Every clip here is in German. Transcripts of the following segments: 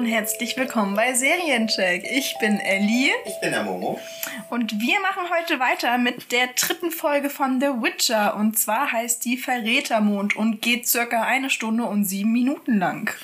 Und herzlich willkommen bei Seriencheck. Ich bin Ellie. Ich bin der Momo. Und wir machen heute weiter mit der dritten Folge von The Witcher. Und zwar heißt die Verrätermond und geht circa eine Stunde und sieben Minuten lang.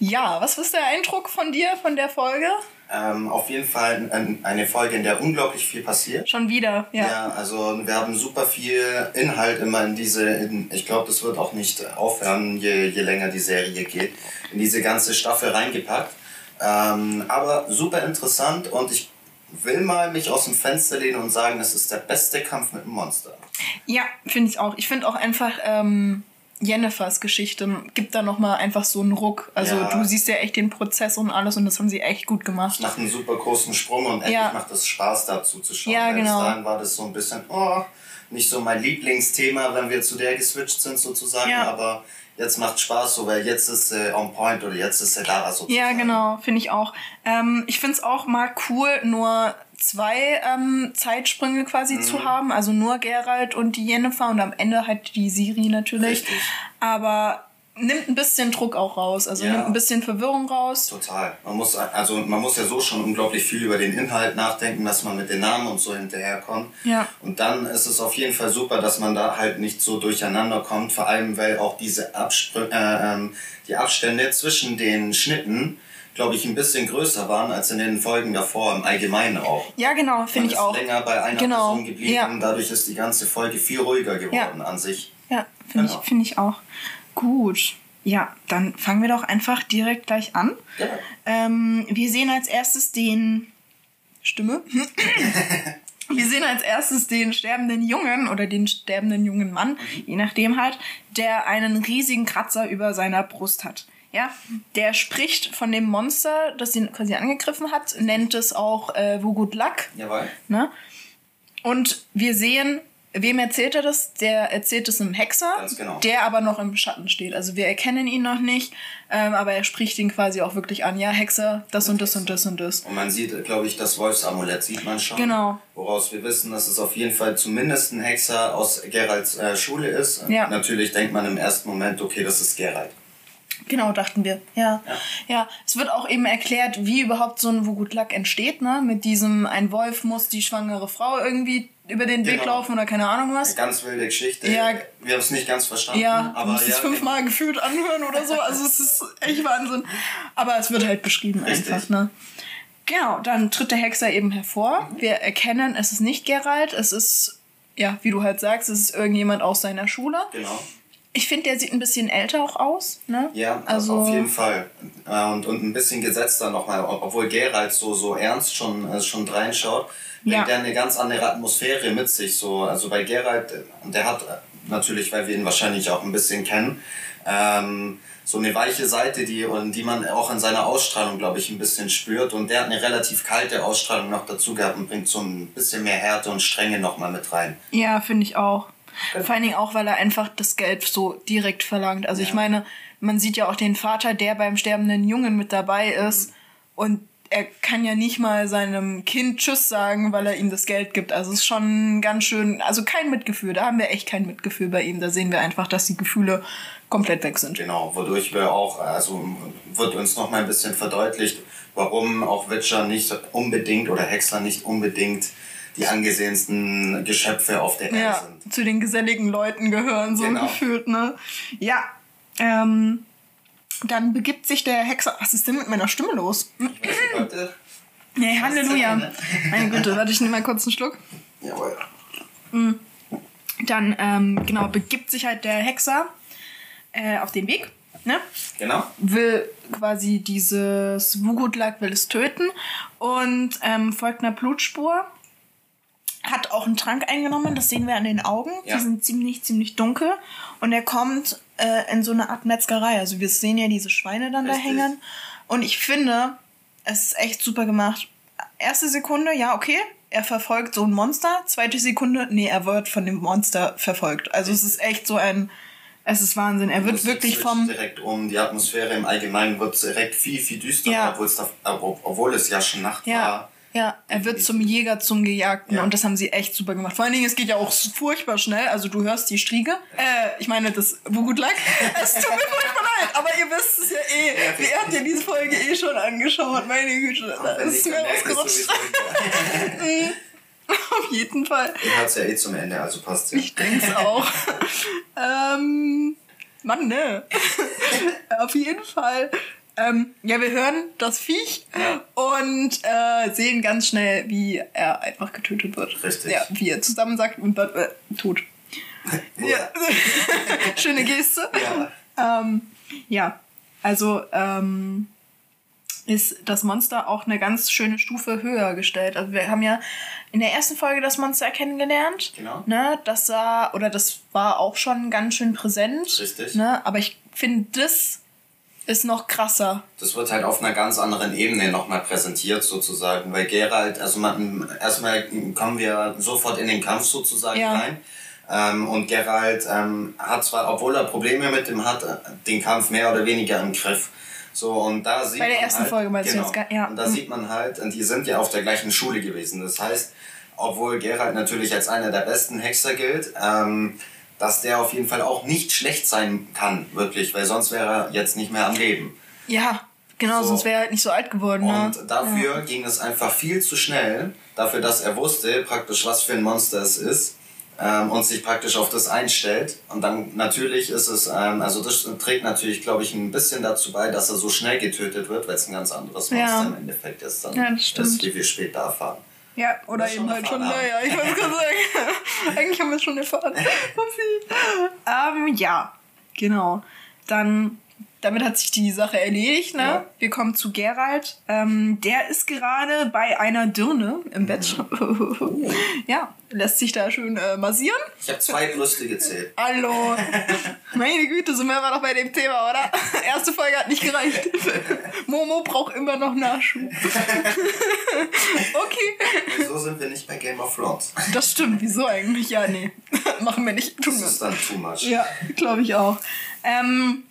Ja, was ist der Eindruck von dir von der Folge? Ähm, auf jeden Fall eine Folge, in der unglaublich viel passiert. Schon wieder, ja. Ja, also wir haben super viel Inhalt immer in diese, in, ich glaube, das wird auch nicht aufhören, je, je länger die Serie geht, in diese ganze Staffel reingepackt. Ähm, aber super interessant und ich will mal mich aus dem Fenster lehnen und sagen, es ist der beste Kampf mit dem Monster. Ja, finde ich auch. Ich finde auch einfach, ähm, Jennifers Geschichte gibt da nochmal einfach so einen Ruck. Also ja. du siehst ja echt den Prozess und alles und das haben sie echt gut gemacht. Macht einen super großen Sprung und endlich ja. macht es Spaß dazu zu schauen. Ja, genau. Bis dahin war das so ein bisschen, oh, nicht so mein Lieblingsthema, wenn wir zu der geswitcht sind sozusagen, ja. aber jetzt macht Spaß so, weil jetzt ist äh, on point oder jetzt ist da sozusagen. Ja, genau, finde ich auch. Ähm, ich finde es auch mal cool, nur zwei ähm, Zeitsprünge quasi mhm. zu haben, also nur Gerald und die Jennifer und am Ende halt die Siri natürlich. Richtig. Aber nimmt ein bisschen Druck auch raus, also ja. nimmt ein bisschen Verwirrung raus. Total. Man muss also man muss ja so schon unglaublich viel über den Inhalt nachdenken, dass man mit den Namen und so hinterherkommt. Ja. Und dann ist es auf jeden Fall super, dass man da halt nicht so durcheinander kommt, vor allem weil auch diese Abspr äh, ähm, die Abstände zwischen den Schnitten glaube ich, ein bisschen größer waren als in den Folgen davor im Allgemeinen auch. Ja, genau, finde ich auch. länger bei einer genau. Person geblieben, ja. dadurch ist die ganze Folge viel ruhiger geworden ja. an sich. Ja, finde genau. ich, find ich auch. Gut. Ja, dann fangen wir doch einfach direkt gleich an. Ja. Ähm, wir sehen als erstes den Stimme. wir sehen als erstes den sterbenden Jungen oder den sterbenden jungen Mann, mhm. je nachdem halt, der einen riesigen Kratzer über seiner Brust hat. Ja, der spricht von dem Monster, das ihn quasi angegriffen hat, nennt es auch äh, Wo Good Luck. Jawohl. Ne? Und wir sehen, wem erzählt er das? Der erzählt es einem Hexer, genau. der aber noch im Schatten steht. Also wir erkennen ihn noch nicht, ähm, aber er spricht ihn quasi auch wirklich an. Ja, Hexer, das, das und das und das und das. Und man sieht, glaube ich, das Wolfsamulett sieht man schon. Genau. Woraus wir wissen, dass es auf jeden Fall zumindest ein Hexer aus Geralds äh, Schule ist. Ja. Natürlich denkt man im ersten Moment, okay, das ist Gerald. Genau, dachten wir. Ja. ja. ja. Es wird auch eben erklärt, wie überhaupt so ein Wugutlack entsteht, ne? Mit diesem, ein Wolf muss die schwangere Frau irgendwie über den Weg genau. laufen oder keine Ahnung was. Eine ganz wilde Geschichte. Ja. Wir haben es nicht ganz verstanden. Ja, aber ja, es fünfmal gefühlt anhören oder so. Also es ist echt Wahnsinn. Aber es wird halt beschrieben Richtig. einfach, ne? Genau, dann tritt der Hexer eben hervor. Mhm. Wir erkennen, es ist nicht Gerald, es ist, ja, wie du halt sagst, es ist irgendjemand aus seiner Schule. Genau. Ich finde, der sieht ein bisschen älter auch aus. Ne? Ja, also auf jeden Fall. Äh, und, und ein bisschen gesetzter nochmal, obwohl Geralt so, so ernst schon, also schon reinschaut, bringt ja. der eine ganz andere Atmosphäre mit sich. So. Also bei Geralt, der hat natürlich, weil wir ihn wahrscheinlich auch ein bisschen kennen, ähm, so eine weiche Seite, die, und die man auch in seiner Ausstrahlung, glaube ich, ein bisschen spürt. Und der hat eine relativ kalte Ausstrahlung noch dazu gehabt und bringt so ein bisschen mehr Härte und Strenge nochmal mit rein. Ja, finde ich auch. Vor allen Dingen auch, weil er einfach das Geld so direkt verlangt. Also ja. ich meine, man sieht ja auch den Vater, der beim sterbenden Jungen mit dabei ist mhm. und er kann ja nicht mal seinem Kind Tschüss sagen, weil er ihm das Geld gibt. Also es ist schon ganz schön, also kein Mitgefühl. Da haben wir echt kein Mitgefühl bei ihm. Da sehen wir einfach, dass die Gefühle komplett weg sind. Genau, wodurch wir auch, also wird uns noch mal ein bisschen verdeutlicht, warum auch Witcher nicht unbedingt oder Hexer nicht unbedingt die angesehensten Geschöpfe auf der Erde ja, sind. Zu den geselligen Leuten gehören, so genau. gefühlt, ne? Ja. Ähm, dann begibt sich der Hexer. Was ist denn mit meiner Stimme los? Ich weiß nicht, Leute. Nee, Halleluja. Meine Güte, warte, ich nehme mal kurz einen Schluck. Jawohl. Mm. Dann, ähm, genau, begibt sich halt der Hexer äh, auf den Weg. Ne? Genau. Will quasi dieses Wugutlak will es töten und ähm, folgt einer Blutspur hat auch einen Trank eingenommen, das sehen wir an den Augen. Ja. Die sind ziemlich, ziemlich dunkel. Und er kommt äh, in so eine Art Metzgerei. Also wir sehen ja diese Schweine dann Richtig. da hängen. Und ich finde, es ist echt super gemacht. Erste Sekunde, ja, okay, er verfolgt so ein Monster. Zweite Sekunde, nee, er wird von dem Monster verfolgt. Also es ist echt so ein, es ist Wahnsinn. Er wird wirklich vom direkt um die Atmosphäre im Allgemeinen wird direkt viel viel düsterer, ja. obwohl es da, obwohl es ja schon Nacht ja. war Ja, er wird zum Jäger, zum Gejagten ja. und das haben sie echt super gemacht. Vor allen Dingen, es geht ja auch furchtbar schnell. Also du hörst die Striege. Äh, ich meine, das wo gut lag. Es tut mir furchtbar leid, aber ihr wisst es ja eh. Ihr habt ja diese Folge eh schon angeschaut. Meine Güte, das ist mir ausgerutscht. Auf jeden Fall. Ihr habt es ja eh zum Ende, also passt ja. Ich denke es auch. ähm, Mann, ne? Auf jeden Fall ähm, ja, wir hören das Viech ja. und äh, sehen ganz schnell, wie er einfach getötet wird. Richtig. Ja, wie er zusammen sagt und dann äh, tot. ja. Schöne Geste. Ja. Ähm, ja, also ähm, ist das Monster auch eine ganz schöne Stufe höher gestellt. Also wir haben ja in der ersten Folge das Monster kennengelernt. Genau. Ne, das sah, oder das war auch schon ganz schön präsent. Richtig. Ne, aber ich finde, das ist noch krasser. Das wird halt auf einer ganz anderen Ebene nochmal präsentiert sozusagen, weil Gerald, also man, erstmal kommen wir sofort in den Kampf sozusagen ja. rein. Ähm, und Gerald ähm, hat zwar, obwohl er Probleme mit dem hat, den Kampf mehr oder weniger im Griff. So, und da sieht Bei der ersten halt, Folge meinst genau, du jetzt, ja. Und da mhm. sieht man halt, die sind ja auf der gleichen Schule gewesen. Das heißt, obwohl Gerald natürlich als einer der besten Hexer gilt, ähm, dass der auf jeden Fall auch nicht schlecht sein kann, wirklich, weil sonst wäre er jetzt nicht mehr am Leben. Ja, genau, so. sonst wäre er halt nicht so alt geworden. Ne? Und dafür ja. ging es einfach viel zu schnell, dafür, dass er wusste praktisch, was für ein Monster es ist ähm, und sich praktisch auf das einstellt. Und dann natürlich ist es, ähm, also das trägt natürlich, glaube ich, ein bisschen dazu bei, dass er so schnell getötet wird, weil es ein ganz anderes Monster ja. im Endeffekt ist, dann ja, das stimmt. ist, wie wir später erfahren. Ja, oder eben halt schon, naja, ich wollte gerade sagen. Eigentlich haben wir es schon erfahren. ähm, ja, genau. Dann damit hat sich die Sache erledigt, ne? Ja. Wir kommen zu Gerald. Ähm, der ist gerade bei einer Dirne im Bett. Oh. ja, lässt sich da schön äh, massieren. Ich habe zwei Brüste gezählt. Hallo. Meine Güte, sind wir immer noch bei dem Thema, oder? Erste Folge hat nicht gereicht. Momo braucht immer noch Nachschub. okay. Wieso sind wir nicht bei Game of Thrones? Das stimmt, wieso eigentlich? Ja, nee. Machen wir nicht. Tun das ist dann too much. Ja, glaube ich auch. Ähm,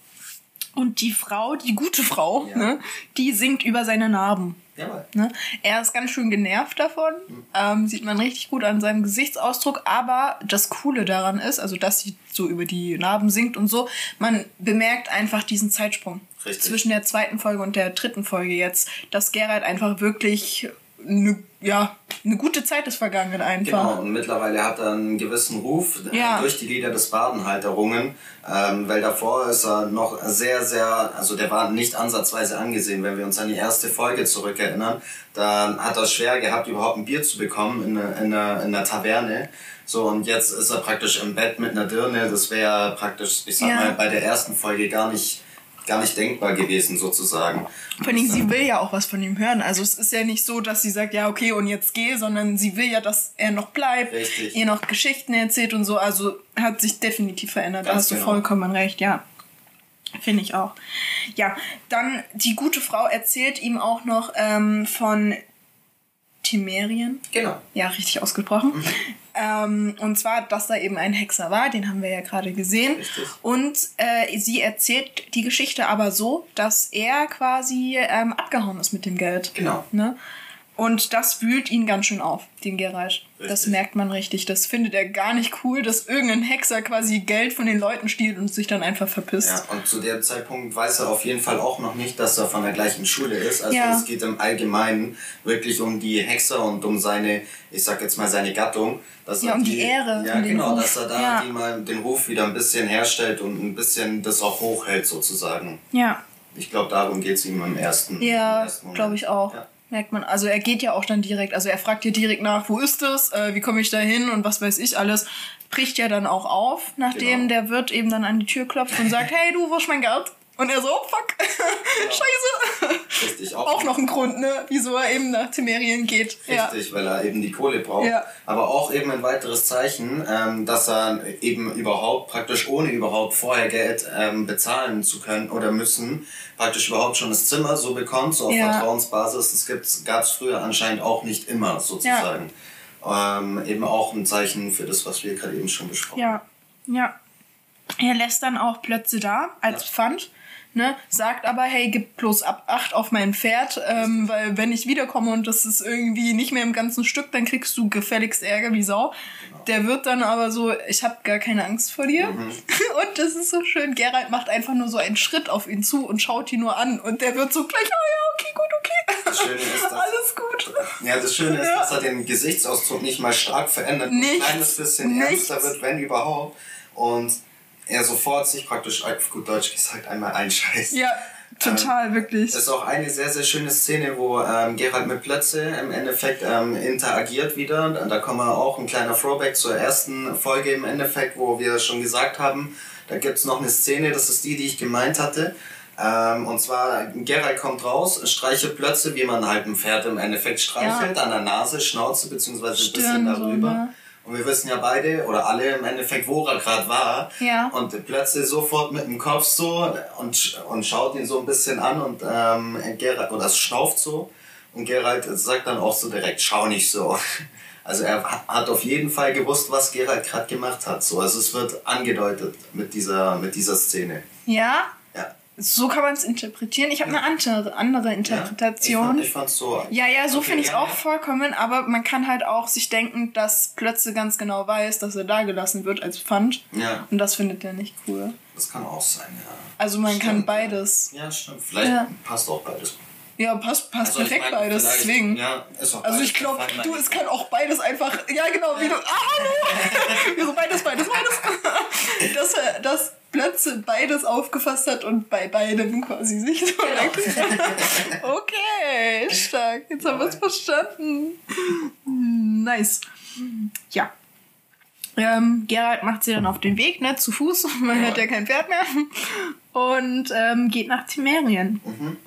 und die Frau, die gute Frau, ja. ne, die singt über seine Narben. Jawohl. Ne? Er ist ganz schön genervt davon, mhm. ähm, sieht man richtig gut an seinem Gesichtsausdruck, aber das Coole daran ist, also dass sie so über die Narben singt und so, man bemerkt einfach diesen Zeitsprung richtig. zwischen der zweiten Folge und der dritten Folge jetzt, dass Gerald einfach wirklich eine ja, eine gute Zeit ist vergangen einfach. Genau, und mittlerweile hat er einen gewissen Ruf äh, ja. durch die Lieder des Baden halt errungen, ähm, weil davor ist er noch sehr, sehr, also der war nicht ansatzweise angesehen, wenn wir uns an die erste Folge zurückerinnern, da hat er schwer gehabt, überhaupt ein Bier zu bekommen in, in, einer, in einer Taverne. So, und jetzt ist er praktisch im Bett mit einer Dirne, das wäre praktisch, ich sag ja. mal, bei der ersten Folge gar nicht gar nicht denkbar gewesen, sozusagen. Vor allem, sie will ja auch was von ihm hören. Also es ist ja nicht so, dass sie sagt, ja, okay, und jetzt geh, sondern sie will ja, dass er noch bleibt, Richtig. ihr noch Geschichten erzählt und so. Also hat sich definitiv verändert. Ganz da hast genau. du vollkommen recht, ja. Finde ich auch. Ja, dann die gute Frau erzählt ihm auch noch ähm, von Timerien. Genau. Ja, richtig ausgesprochen. Mhm. Ähm, und zwar, dass da eben ein Hexer war, den haben wir ja gerade gesehen. Richtig. Und äh, sie erzählt die Geschichte aber so, dass er quasi ähm, abgehauen ist mit dem Geld. Genau. Ne? Und das wühlt ihn ganz schön auf, den Geralt. Das merkt man richtig. Das findet er gar nicht cool, dass irgendein Hexer quasi Geld von den Leuten stiehlt und sich dann einfach verpisst. Ja, und zu dem Zeitpunkt weiß er auf jeden Fall auch noch nicht, dass er von der gleichen Schule ist. Also ja. es geht im Allgemeinen wirklich um die Hexer und um seine, ich sag jetzt mal seine Gattung. Dass ja, um die, die Ehre. Ja, genau, Ruf. dass er da ja. die mal den Ruf wieder ein bisschen herstellt und ein bisschen das auch hochhält sozusagen. Ja. Ich glaube, darum geht es ihm im ersten, ja, glaube ich auch. Ja merkt man. Also er geht ja auch dann direkt, also er fragt ja direkt nach, wo ist es, äh, wie komme ich da hin und was weiß ich alles. Bricht ja dann auch auf, nachdem genau. der Wirt eben dann an die Tür klopft und sagt, hey du, wo ist mein Geld? Und er so, oh fuck, ja. scheiße. Richtig, auch, auch noch ein Grund, ne, wieso er eben nach Temerien geht. Richtig, ja. weil er eben die Kohle braucht. Ja. Aber auch eben ein weiteres Zeichen, ähm, dass er eben überhaupt, praktisch ohne überhaupt vorher Geld ähm, bezahlen zu können oder müssen, praktisch überhaupt schon das Zimmer so bekommt, so auf. Vertrauensbasis. Das gab es früher anscheinend auch nicht immer, sozusagen. Ähm, eben auch ein Zeichen für das, was wir gerade eben schon besprochen haben. Ja, ja. Er lässt dann auch Plötze da als. Pfand ne, sagt aber, hey, gib bloß ab acht auf mein Pferd, ähm, weil wenn ich wiederkomme und das ist irgendwie nicht mehr im ganzen Stück, dann kriegst du gefälligst Ärger wie Sau. Genau. Der wird dann aber so, ich habe gar keine Angst vor dir. Mhm. Und das ist so schön, Gerald macht einfach nur so einen Schritt auf ihn zu und schaut ihn nur an und der wird so gleich, oh ja, okay, gut, okay. Das Schöne ist, dass, Alles gut. Ja, das Schöne ist, ja. dass er den Gesichtsausdruck nicht mal stark verändert, nichts, ein kleines bisschen nichts. ernster wird, wenn überhaupt. Und er sofort sich praktisch, auf gut Deutsch gesagt, einmal einscheißt. Ja, total, ähm, wirklich. Das ist auch eine sehr, sehr schöne Szene, wo ähm, Gerald mit Plötze im Endeffekt ähm, interagiert wieder. Und da kommen wir auch ein kleiner Throwback zur ersten Folge im Endeffekt, wo wir schon gesagt haben, da gibt es noch eine Szene, das ist die, die ich gemeint hatte. Ähm, und zwar, Gerald kommt raus, streichelt Plötze, wie man halt ein Pferd im Endeffekt streichelt, ja. an der Nase, Schnauze, beziehungsweise ein bisschen darüber. So, ne? Und wir wissen ja beide oder alle im Endeffekt, wo er gerade war. Ja. Und plötzlich sofort mit dem Kopf so und, und schaut ihn so ein bisschen an und ähm, Gerald, oder es schnauft so. Und Gerald sagt dann auch so direkt, schau nicht so. Also er hat auf jeden Fall gewusst, was Gerald gerade gemacht hat. So. Also es wird angedeutet mit dieser, mit dieser Szene. Ja? So kann man es interpretieren. Ich habe eine andere, andere Interpretation. Ja, ich, fand, ich so. Ja, ja, so okay, finde ich es ja, auch ja. vollkommen, aber man kann halt auch sich denken, dass Plötze ganz genau weiß, dass er da gelassen wird als Pfand. Ja. Und das findet er nicht cool. Das kann auch sein, ja. Also man stimmt. kann beides. Ja, stimmt. Vielleicht passt auch beides. Ja, passt, passt also perfekt ich mein, beides, deswegen. Ja, ist auch also ich glaube, du, es kann auch beides einfach. Ja, genau, wie du. Ah, hallo! Wieso beides, beides, beides? dass, dass Plötze beides aufgefasst hat und bei beidem quasi sich so genau. Okay, stark. Jetzt haben wir es verstanden. Nice. Ja. Ähm, Gerald macht sie dann auf den Weg, ne, zu Fuß, man ja. hört ja kein Pferd mehr. Und ähm, geht nach Timerien. Mhm.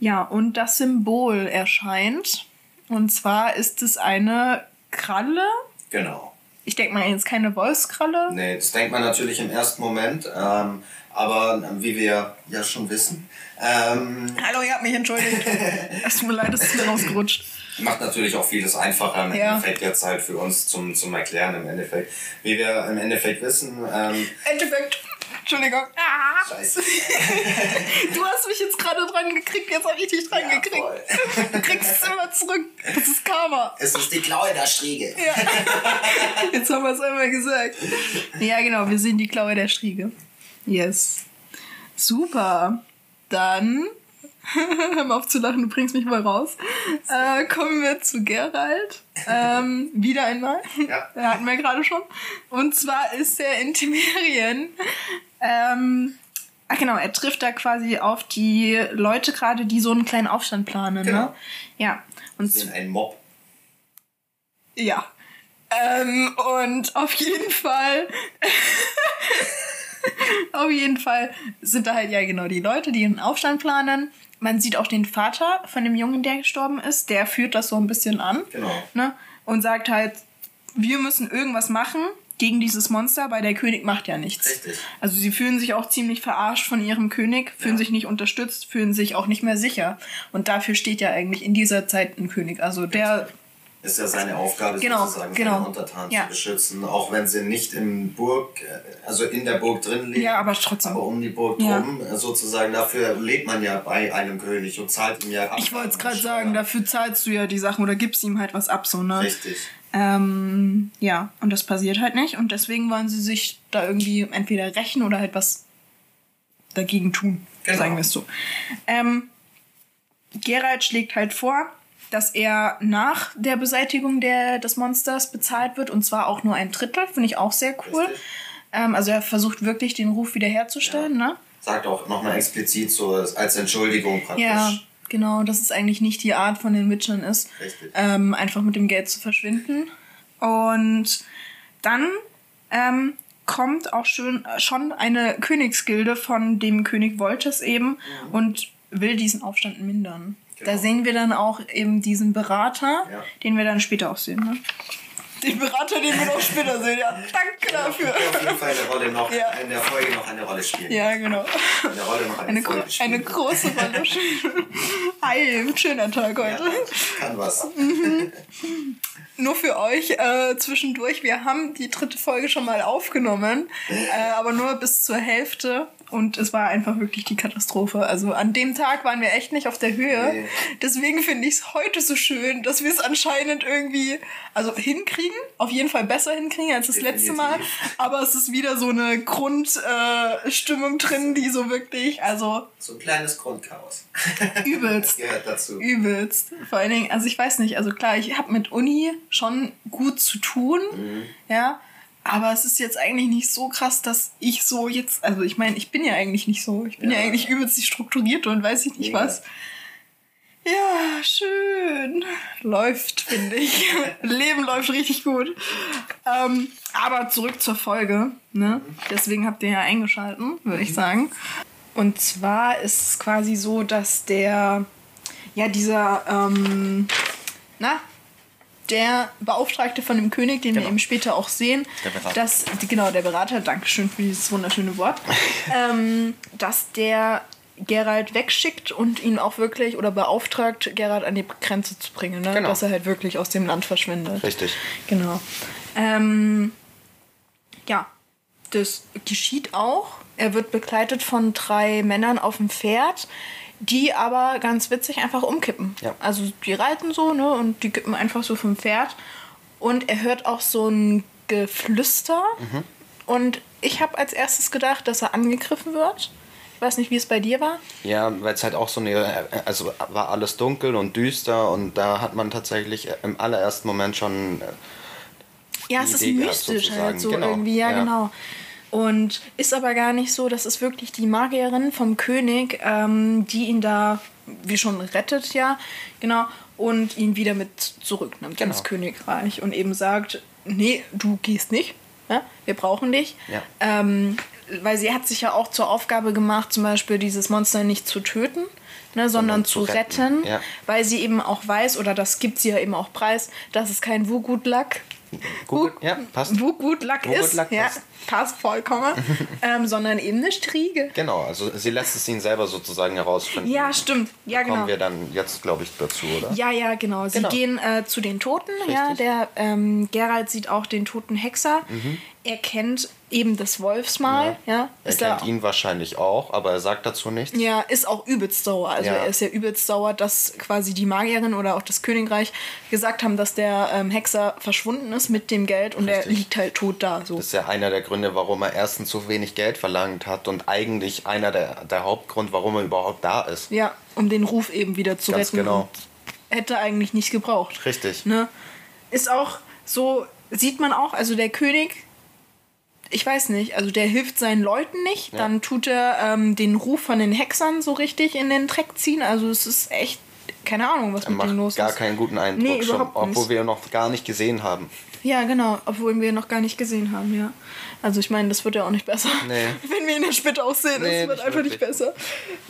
Ja, und das Symbol erscheint. Und zwar ist es eine Kralle. Genau. Ich denke mal, jetzt keine Wolfskralle. Nee, das denkt man natürlich im ersten Moment. Ähm, aber wie wir ja schon wissen. Ähm, Hallo, ihr habt mich entschuldigt. es tut mir leid, es ist mir rausgerutscht. Macht natürlich auch vieles einfacher im ja. Endeffekt jetzt halt für uns zum, zum Erklären im Endeffekt. Wie wir im Endeffekt wissen. Ähm, Endeffekt. Entschuldigung. Ah. Scheiße. du hast mich jetzt gerade dran gekriegt, jetzt habe ich dich dran ja, gekriegt. Du kriegst es immer zurück. Das ist Karma. Es ist die Klaue der Striege. Ja. Jetzt haben wir es einmal gesagt. Ja, genau, wir sehen die Klaue der Striege. Yes. Super. Dann Hör mal auf zu lachen, du bringst mich mal raus. Äh, kommen wir zu Gerald. Ähm, wieder einmal. Ja. Hatten wir gerade schon. Und zwar ist er in Timerien. Ähm, ach genau, er trifft da quasi auf die Leute gerade, die so einen kleinen Aufstand planen. Ne? Genau. Ne? Ja. Und sind ein Mob. Ja. Ähm, und auf jeden Fall. auf jeden Fall sind da halt ja genau die Leute, die einen Aufstand planen man sieht auch den Vater von dem Jungen, der gestorben ist, der führt das so ein bisschen an. Genau. Ne? Und sagt halt, wir müssen irgendwas machen gegen dieses Monster, weil der König macht ja nichts. Richtig. Also sie fühlen sich auch ziemlich verarscht von ihrem König, fühlen ja. sich nicht unterstützt, fühlen sich auch nicht mehr sicher. Und dafür steht ja eigentlich in dieser Zeit ein König. Also der ist ja seine Aufgabe, genau, sozusagen genau. seine Untertanen ja. zu beschützen, auch wenn sie nicht im Burg, äh, also in der Burg drin leben. Ja, aber trotzdem. Aber um die Burg drum, äh, sozusagen, dafür lebt man ja bei einem König und zahlt ihm ja ab. Ich wollte es gerade sagen, dafür zahlst du ja die Sachen oder gibst ihm halt was ab, so, ne? Richtig. Ähm, ja, und das passiert halt nicht und deswegen wollen sie sich da irgendwie entweder rächen oder halt was dagegen tun, genau. sagen wir es so. Ähm, Gerald schlägt halt vor, dass er nach der Beseitigung der, des Monsters bezahlt wird und zwar auch nur ein Drittel, finde ich auch sehr cool. Ähm, also er versucht wirklich den Ruf wiederherzustellen. Ja. Ne? Sagt auch nochmal explizit so als Entschuldigung praktisch. Ja, genau, dass es eigentlich nicht die Art von den Witchern ist, ähm, einfach mit dem Geld zu verschwinden. Und dann ähm, kommt auch schön, schon eine Königsgilde von dem König Voltes eben mhm. und will diesen Aufstand mindern. Genau. Da sehen wir dann auch eben diesen Berater, ja. den wir dann später auch sehen. Ne? Den Berater, den wir noch später sehen, ja. Danke dafür. Auf jeden Fall eine Rolle noch, ja. in der Folge noch eine Rolle spielen. Ja, genau. In der Rolle noch eine, eine, Folge spielen. eine große Rolle spielen. Hi, schöner Tag heute. Ja, kann was. Mhm. Nur für euch äh, zwischendurch, wir haben die dritte Folge schon mal aufgenommen, äh, aber nur bis zur Hälfte und es war einfach wirklich die Katastrophe. Also an dem Tag waren wir echt nicht auf der Höhe. Nee. Deswegen finde ich es heute so schön, dass wir es anscheinend irgendwie, also hinkriegen, auf jeden Fall besser hinkriegen als das Definitiv. letzte Mal. Aber es ist wieder so eine Grundstimmung äh, drin, die so wirklich, also. So ein kleines Grundchaos. Übelst. Gehört dazu. Übelst. Vor allen Dingen, also ich weiß nicht, also klar, ich habe mit Uni schon gut zu tun. Mhm. Ja. Aber es ist jetzt eigentlich nicht so krass, dass ich so jetzt, also ich meine, ich bin ja eigentlich nicht so. Ich bin ja, ja eigentlich übelst strukturiert und weiß ich nicht ja. was. Ja, schön. Läuft, finde ich. Leben läuft richtig gut. Ähm, aber zurück zur Folge. Ne? Deswegen habt ihr ja eingeschalten, würde ich mhm. sagen. Und zwar ist es quasi so, dass der, ja, dieser, ähm, na, der Beauftragte von dem König, den genau. wir eben später auch sehen, der Berater. dass, genau, der Berater, Dankeschön für dieses wunderschöne Wort, ähm, dass der Gerald wegschickt und ihn auch wirklich oder beauftragt, Gerald an die Grenze zu bringen, ne? Genau. dass er halt wirklich aus dem Land verschwindet. Richtig. Genau. Ähm, ja, das geschieht auch. Er wird begleitet von drei Männern auf dem Pferd die aber ganz witzig einfach umkippen. Ja. Also die reiten so, ne, und die kippen einfach so vom Pferd. Und er hört auch so ein Geflüster. Mhm. Und ich habe als erstes gedacht, dass er angegriffen wird. Ich weiß nicht, wie es bei dir war. Ja, weil es halt auch so eine, also war alles dunkel und düster und da hat man tatsächlich im allerersten Moment schon. Äh, ja, es ist mystisch halt so genau. irgendwie, ja, ja, genau. Und ist aber gar nicht so, das ist wirklich die Magierin vom König, ähm, die ihn da, wie schon rettet, ja, genau, und ihn wieder mit zurücknimmt genau. ins Königreich und eben sagt, nee, du gehst nicht, ja? wir brauchen dich. Ja. Ähm, weil sie hat sich ja auch zur Aufgabe gemacht, zum Beispiel dieses Monster nicht zu töten, ne, sondern, sondern zu retten, retten ja. weil sie eben auch weiß, oder das gibt sie ja eben auch preis, dass es kein Wugut-Lack Gut, ja, passt. Wugut-Lack ist. Lack ja, passt passt vollkommen, ähm, sondern eben eine Striege. Genau, also sie lässt es ihn selber sozusagen herausfinden. Ja, stimmt. Ja, genau. Kommen wir dann jetzt, glaube ich, dazu, oder? Ja, ja, genau. Sie genau. gehen äh, zu den Toten. Richtig. Ja, der ähm, Gerald sieht auch den toten Hexer. Mhm. Er kennt eben das Wolfsmal. Ja. ja er kennt ihn wahrscheinlich auch, aber er sagt dazu nichts. Ja, ist auch übelst sauer. Also ja. er ist ja übelst sauer, dass quasi die Magierin oder auch das Königreich gesagt haben, dass der ähm, Hexer verschwunden ist mit dem Geld und Richtig. er liegt halt tot da. So. Das ist ja einer der Gründe, warum er erstens zu wenig Geld verlangt hat und eigentlich einer der, der Hauptgrund, warum er überhaupt da ist. Ja, um den Ruf eben wieder zu Ganz retten. Genau. Hätte eigentlich nicht gebraucht. Richtig. Ne? Ist auch so, sieht man auch, also der König ich weiß nicht, also der hilft seinen Leuten nicht. Ja. Dann tut er ähm, den Ruf von den Hexern so richtig in den Dreck ziehen. Also es ist echt, keine Ahnung, was er mit dem los ist. gar keinen guten Eindruck, nee, schon, obwohl wir ihn noch gar nicht gesehen haben. Ja, genau, obwohl wir ihn noch gar nicht gesehen haben, ja. Also ich meine, das wird ja auch nicht besser. Nee. Wenn wir ihn ja später auch sehen, nee, das wird einfach wirklich. nicht besser.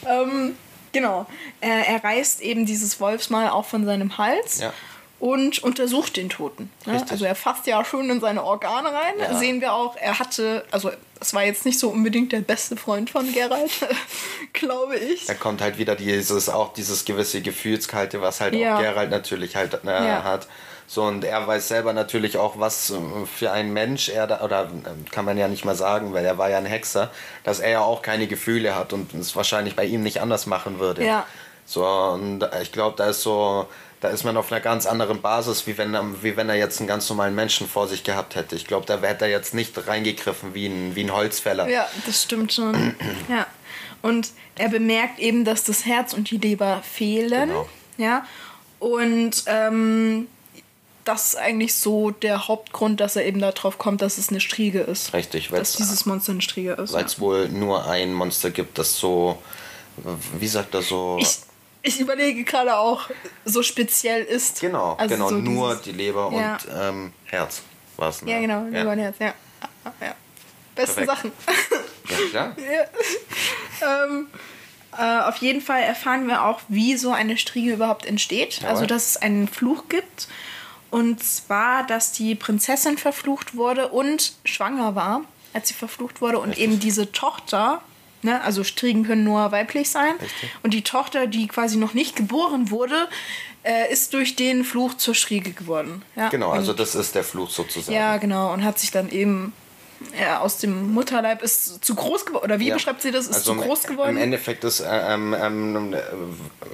Ähm, genau. Er, er reißt eben dieses Wolfsmal auch von seinem Hals. Ja und untersucht den Toten. Ne? Also er fasst ja schon in seine Organe rein. Ja. Sehen wir auch, er hatte, also es war jetzt nicht so unbedingt der beste Freund von Geralt, glaube ich. Da kommt halt wieder dieses, auch dieses gewisse Gefühlskalte, was halt ja. auch Geralt natürlich halt äh, ja. hat. So, und er weiß selber natürlich auch, was äh, für ein Mensch er da, oder äh, kann man ja nicht mal sagen, weil er war ja ein Hexer, dass er ja auch keine Gefühle hat und es wahrscheinlich bei ihm nicht anders machen würde. Ja. So, und ich glaube, da ist so, da ist man auf einer ganz anderen Basis, wie wenn, wie wenn er jetzt einen ganz normalen Menschen vor sich gehabt hätte. Ich glaube, da hätte er jetzt nicht reingegriffen wie ein, wie ein Holzfäller. Ja, das stimmt schon. ja. Und er bemerkt eben, dass das Herz und die Leber fehlen. Genau. Ja. Und ähm, das ist eigentlich so der Hauptgrund, dass er eben darauf kommt, dass es eine Striege ist. Richtig, weil dass dieses Monster eine Striege ist. Weil es ja. wohl nur ein Monster gibt, das so, wie sagt er so. Ich ich überlege gerade auch, so speziell ist. Genau, also genau, so nur dieses, die Leber ja. und ähm, Herz war es. Ne? Ja, genau, Leber ja. und Herz, ja. ja. Besten. Sachen. Ja, klar. ja. Ähm, äh, auf jeden Fall erfahren wir auch, wie so eine Striege überhaupt entsteht. Jawohl. Also, dass es einen Fluch gibt. Und zwar, dass die Prinzessin verflucht wurde und schwanger war, als sie verflucht wurde. Und Richtig. eben diese Tochter Ne? Also Striegen können nur weiblich sein. Richtig. Und die Tochter, die quasi noch nicht geboren wurde, äh, ist durch den Fluch zur Striege geworden. Ja? Genau, also das ist der Fluch sozusagen. Ja, genau. Und hat sich dann eben ja, aus dem Mutterleib ist zu groß geworden. Oder wie ja. beschreibt sie das? Ist also zu groß geworden? Im Endeffekt ist äh, ähm, ähm,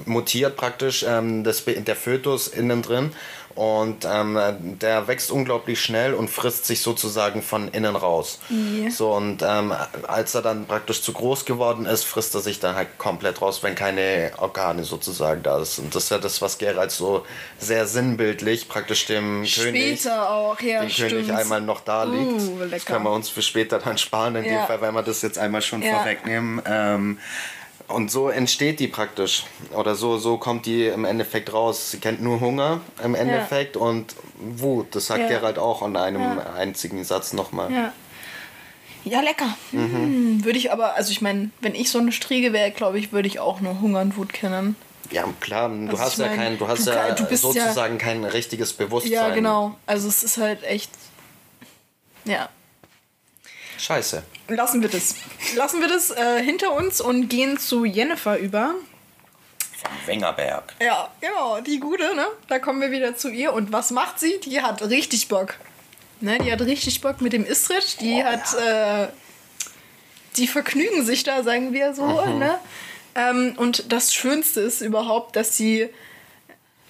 mutiert praktisch ähm, das, der Fötus innen drin und ähm, der wächst unglaublich schnell und frisst sich sozusagen von innen raus. Yeah. So und ähm, als er dann praktisch zu groß geworden ist, frisst er sich dann halt komplett raus, wenn keine Organe sozusagen da ist. Und das ist ja das, was Gerald so sehr sinnbildlich praktisch dem später König, auch, ja, dem König einmal noch da liegt. Uh, das können wir uns für später dann sparen, in ja. dem Fall, wenn wir das jetzt einmal schon ja. vorwegnehmen. Ähm, und so entsteht die praktisch. Oder so, so kommt die im Endeffekt raus. Sie kennt nur Hunger im Endeffekt ja. und Wut. Das sagt ja. Gerald auch in einem ja. einzigen Satz nochmal. Ja. Ja, lecker. Mhm. Hm, würde ich aber, also ich meine, wenn ich so eine Striege wäre, glaube ich, würde ich auch nur Hunger und Wut kennen. Ja, klar, du also hast ja mein, kein, du hast du, ja du sozusagen ja, kein richtiges Bewusstsein. Ja, genau. Also es ist halt echt. Ja. Scheiße. Lassen wir das. Lassen wir das äh, hinter uns und gehen zu Jennifer über. Vom Wengerberg. Ja, genau, die gute, ne? Da kommen wir wieder zu ihr. Und was macht sie? Die hat richtig Bock. Ne, die hat richtig Bock mit dem Istrid. Die oh, hat. Ja. Äh, die vergnügen sich da, sagen wir so, mhm. ne? Ähm, und das Schönste ist überhaupt, dass sie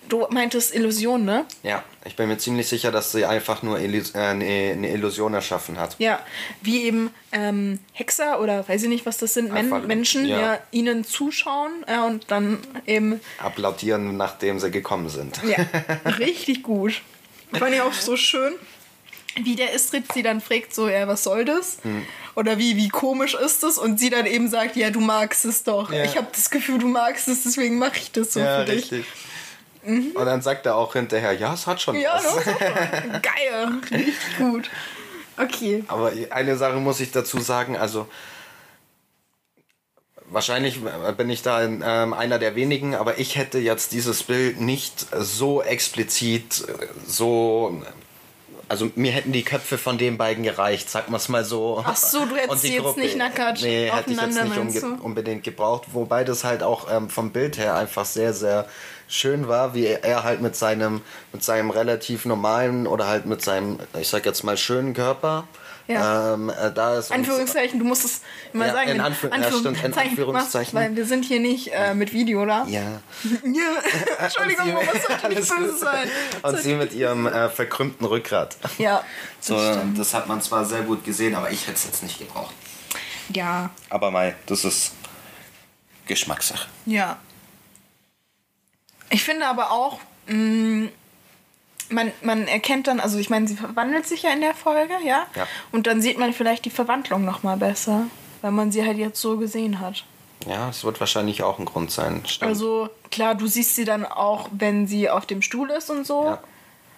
Du meintest Illusion, ne? Ja, ich bin mir ziemlich sicher, dass sie einfach nur Illus äh, eine Illusion erschaffen hat. Ja, wie eben ähm, Hexer oder weiß ich nicht, was das sind, Men Menschen, ja. ja. ihnen zuschauen äh, und dann eben. Applaudieren, nachdem sie gekommen sind. Ja, richtig gut. Fand ich auch so schön, wie der Istrid sie dann fragt, so, ja, was soll das? Hm. Oder wie, wie komisch ist das? Und sie dann eben sagt, ja, du magst es doch. Ja. Ich habe das Gefühl, du magst es, deswegen mache ich das so ja, für dich. Richtig. Mhm. Und dann sagt er auch hinterher, ja, es hat schon ja, was. Geil, richtig gut. Okay. Aber eine Sache muss ich dazu sagen, also wahrscheinlich bin ich da ähm, einer der wenigen, aber ich hätte jetzt dieses Bild nicht so explizit so also mir hätten die Köpfe von den beiden gereicht, sag mal es mal so. Ach so, du hättest sie jetzt nicht nackert Nee, hätte ich jetzt nicht unge- unbedingt gebraucht. Wobei das halt auch ähm, vom Bild her einfach sehr, sehr schön war, wie er halt mit seinem, mit seinem relativ normalen oder halt mit seinem, ich sag jetzt mal, schönen Körper ja. Ähm, äh, da ist Anführungszeichen, du musst es immer ja, sagen. In, Anführ Anführungszeichen. Ja, stimmt, in Anführungszeichen. Weil wir sind hier nicht äh, mit Video, oder? Ja. ja. Entschuldigung, man muss doch nicht böse sein. Und sie mit ihrem äh, verkrümmten Rückgrat. Ja. So, das, das hat man zwar sehr gut gesehen, aber ich hätte es jetzt nicht gebraucht. Ja. Aber Mai, das ist Geschmackssache. Ja. Ich finde aber auch, mh, mm, man, man erkennt dann, also ich meine, sie verwandelt sich ja in der Folge, ja? ja. Und dann sieht man vielleicht die Verwandlung nochmal besser, weil man sie halt jetzt so gesehen hat. Ja, das wird wahrscheinlich auch ein Grund sein. Stimmt. Also klar, du siehst sie dann auch, wenn sie auf dem Stuhl ist und so. Ja.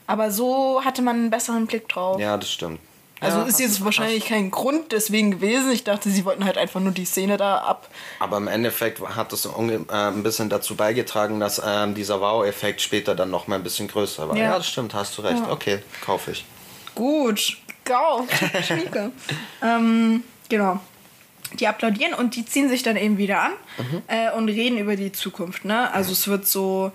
Aber so hatte man einen besseren Blick drauf. Ja, das stimmt. Also ja, ist jetzt wahrscheinlich hast. kein Grund deswegen gewesen. Ich dachte, sie wollten halt einfach nur die Szene da ab. Aber im Endeffekt hat es äh, ein bisschen dazu beigetragen, dass äh, dieser Wow-Effekt später dann noch mal ein bisschen größer war. Ja, ja das stimmt, hast du recht. Ja. Okay, kaufe ich. Gut, kauf. Schnieke. ähm, genau. Die applaudieren und die ziehen sich dann eben wieder an mhm. äh, und reden über die Zukunft. Ne? Also es wird so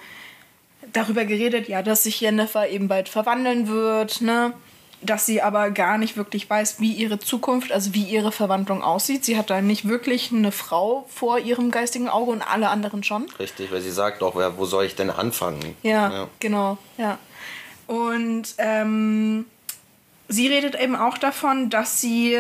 darüber geredet, ja, dass sich Jennifer eben bald verwandeln wird, ne? Dass sie aber gar nicht wirklich weiß, wie ihre Zukunft, also wie ihre Verwandlung aussieht. Sie hat da nicht wirklich eine Frau vor ihrem geistigen Auge und alle anderen schon. Richtig, weil sie sagt auch, wo soll ich denn anfangen? Ja, ja. genau, ja. Und ähm, sie redet eben auch davon, dass sie,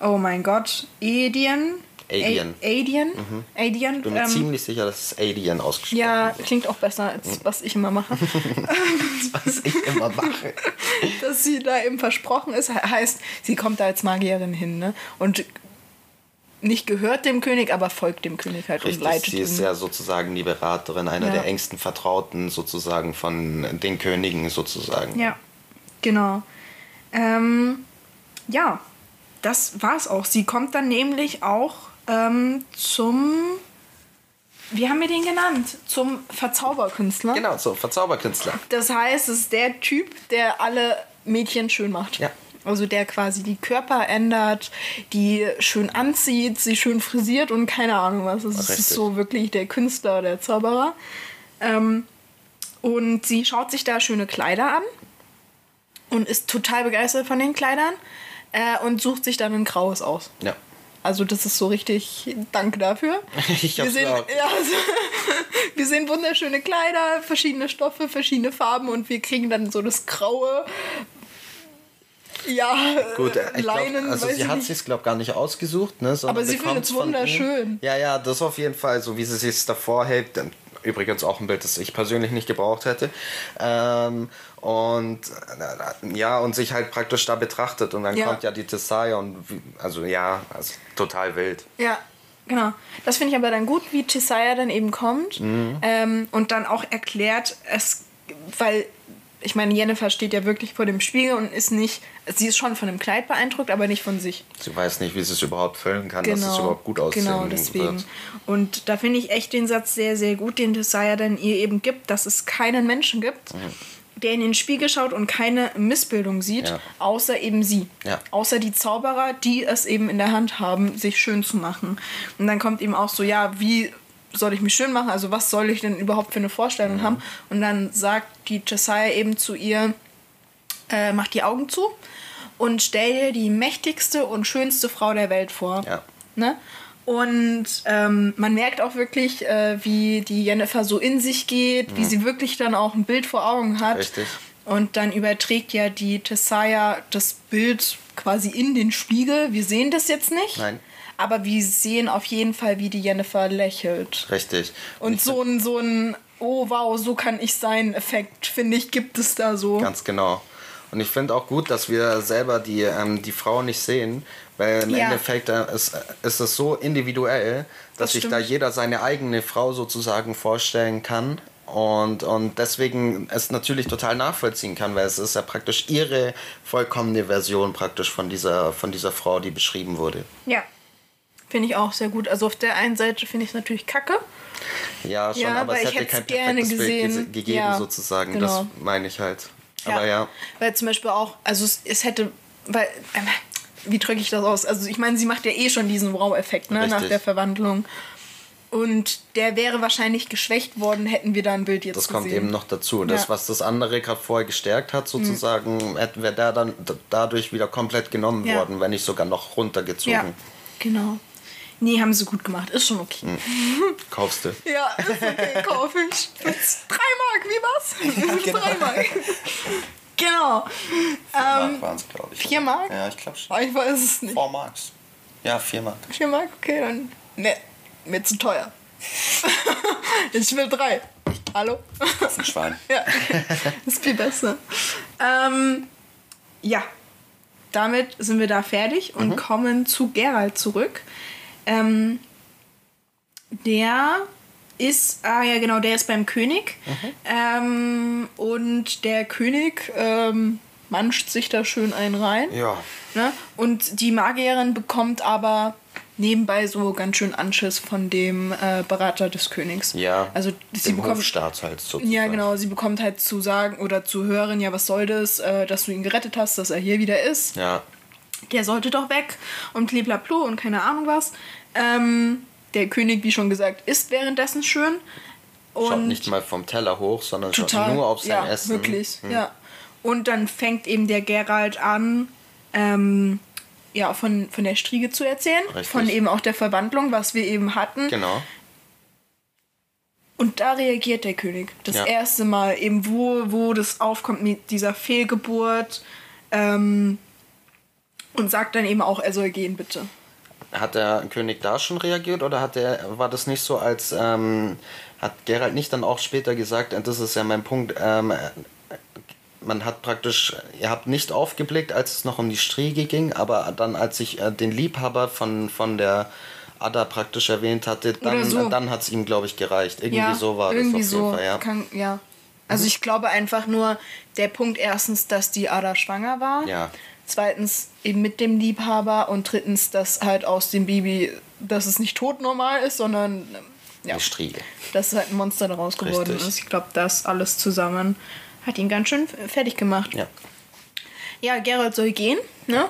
oh mein Gott, Edien, Alien. Alien. Mhm. Alien. Ich bin mir ähm, ziemlich sicher, dass es Alien ausgesprochen Ja, klingt auch besser, als mhm. was ich immer mache. was ich immer mache. dass sie da eben versprochen ist, heißt, sie kommt da als Magierin hin. Ne? Und nicht gehört dem König, aber folgt dem König halt Richtig, und leitet sie ist ja sozusagen die Beraterin, einer ja. der engsten Vertrauten sozusagen von den Königen sozusagen. Ja, genau. Ähm, ja, das war's auch. Sie kommt dann nämlich auch ähm, zum, wie haben wir den genannt? Zum Verzauberkünstler. Genau, zum Verzauberkünstler. Das heißt, es ist der Typ, der alle Mädchen schön macht. Ja. Also der quasi die Körper ändert, die schön anzieht, sie schön frisiert und keine Ahnung was. Es ist so wirklich der Künstler, der Zauberer. Ähm, und sie schaut sich da schöne Kleider an und ist total begeistert von den Kleidern. äh, und sucht sich dann ein graues aus. Ja. Also das ist so richtig, danke dafür. Ich wir, sehen, ja, also, wir sehen wunderschöne Kleider, verschiedene Stoffe, verschiedene Farben und wir kriegen dann so das graue, ja, Gut, äh, ich Leinen, glaub, also sie hat sich glaube gar nicht ausgesucht, ne? Aber sie findet es wunderschön. Ja, ja, das auf jeden Fall, so wie sie sich davor hält. Übrigens auch ein Bild, das ich persönlich nicht gebraucht hätte. Ähm, und äh, ja, und sich halt praktisch da betrachtet. Und dann ja. kommt ja die Tessaya und also ja, also total wild. Ja, genau. Das finde ich aber dann gut, wie Tessaya dann eben kommt mhm. ähm, und dann auch erklärt, es, weil ich meine, Jennifer steht ja wirklich vor dem Spiegel und ist nicht, sie ist schon von dem Kleid beeindruckt, aber nicht von sich. Sie weiß nicht, wie sie es überhaupt füllen kann, genau, dass es genau, überhaupt gut aussehen Genau, deswegen. Wird. Und da finde ich echt den Satz sehr, sehr gut, den Desire dann ihr eben gibt, dass es keinen Menschen gibt, mhm. Der in den Spiegel schaut und keine Missbildung sieht, ja. außer eben sie. Ja. Außer die Zauberer, die es eben in der Hand haben, sich schön zu machen. Und dann kommt eben auch so, ja, wie soll ich mich schön machen? Also was soll ich denn überhaupt für eine Vorstellung mhm. haben? Und dann sagt die Josiah eben zu ihr, äh, mach die Augen zu und stell dir die mächtigste und schönste Frau der Welt vor. Ja. Ne? Und ähm, man merkt auch wirklich, äh, wie die Jennifer so in sich geht, mhm. wie sie wirklich dann auch ein Bild vor Augen hat. Richtig. Und dann überträgt ja die Tessaya das Bild quasi in den Spiegel. Wir sehen das jetzt nicht. Nein aber wir sehen auf jeden Fall, wie die Jennifer lächelt. Richtig. Und, so ein, so ein, oh wow, so kann ich sein Effekt, finde ich, gibt es da so. Ganz genau. Und ich finde auch gut, dass wir selber die, ähm, die Frau nicht sehen, weil im ja. Endeffekt äh, ist, ist es so individuell, dass das sich da jeder seine eigene Frau sozusagen vorstellen kann. Und, und deswegen es natürlich total nachvollziehen kann, weil es ist ja praktisch ihre vollkommene Version praktisch von dieser, von dieser Frau, die beschrieben wurde. Ja, Finde ich auch sehr gut. Also auf der einen Seite finde ich es natürlich kacke. Ja, schon, ja, aber es hätte kein gerne gesehen. Bild gegeben, ja, sozusagen. Genau. Das meine ich halt. Aber ja. ja. Weil zum Beispiel auch, also es, es hätte, weil, äh, wie drücke ich das aus? Also ich meine, sie macht ja eh schon diesen Wow-Effekt, ne, nach der Verwandlung. Und der wäre wahrscheinlich geschwächt worden, hätten wir da ein Bild jetzt Das gesehen. kommt eben noch dazu. Das, ja. was das andere gerade vorher gestärkt hat, sozusagen, mhm. wäre da dann dadurch wieder komplett genommen ja. worden, wenn nicht sogar noch runtergezogen. Ja, genau. Nee, haben sie gut gemacht. Ist schon okay. Hm. Kaufst du? ja, ist okay. Kauf ich. Drei Mark, wie was? Ja, genau. Drei Mark. Genau. Vier ähm, Mark waren es, glaube ich. Vier Mark? Ja, ich glaube schon. Ich weiß es nicht. Vier Marks. Ja, vier Mark. Vier Mark? Okay, dann. Ne, mir zu teuer. ich will drei. Hallo? Das ist ein Schwein. ja, ist viel besser. Ähm, ja, damit sind wir da fertig und mhm. kommen zu Gerald zurück. Ähm, der ist, ah ja genau, der ist beim König. Mhm. Ähm, und der König ähm, manscht sich da schön einen rein. Ja. Ne? Und die Magierin bekommt aber nebenbei so ganz schön Anschiss von dem äh, Berater des Königs. Ja. Also sie bekommt Hofstaat halt sozusagen. Ja, genau. Sie bekommt halt zu sagen oder zu hören, ja, was soll das, äh, dass du ihn gerettet hast, dass er hier wieder ist. Ja der sollte doch weg und bliblablu und keine Ahnung was. Ähm, der König, wie schon gesagt, ist währenddessen schön. Und schaut nicht mal vom Teller hoch, sondern total, schaut nur auf sein ja, Essen. Wirklich, hm. ja. Und dann fängt eben der Gerald an, ähm, ja, von, von der Striege zu erzählen. Richtig. Von eben auch der Verwandlung, was wir eben hatten. Genau. Und da reagiert der König. Das ja. erste Mal, eben wo, wo das aufkommt mit dieser Fehlgeburt. Ähm, und sagt dann eben auch, er soll gehen, bitte. Hat der König da schon reagiert oder hat der, war das nicht so, als ähm, hat Gerald nicht dann auch später gesagt, und das ist ja mein Punkt, ähm, man hat praktisch, ihr habt nicht aufgeblickt, als es noch um die Striege ging, aber dann, als ich äh, den Liebhaber von, von der Ada praktisch erwähnt hatte, dann, so. dann hat es ihm, glaube ich, gereicht. Irgendwie ja, so war irgendwie das auf jeden so. Fall, ja. Kann, ja. Also mhm. ich glaube einfach nur, der Punkt erstens, dass die Ada schwanger war. Ja zweitens eben mit dem Liebhaber und drittens, dass halt aus dem Baby, dass es nicht tot normal ist, sondern ja, Striege. dass halt ein Monster daraus geworden Richtig. ist. Ich glaube, das alles zusammen hat ihn ganz schön fertig gemacht. Ja. Ja, Gerald soll gehen, ne?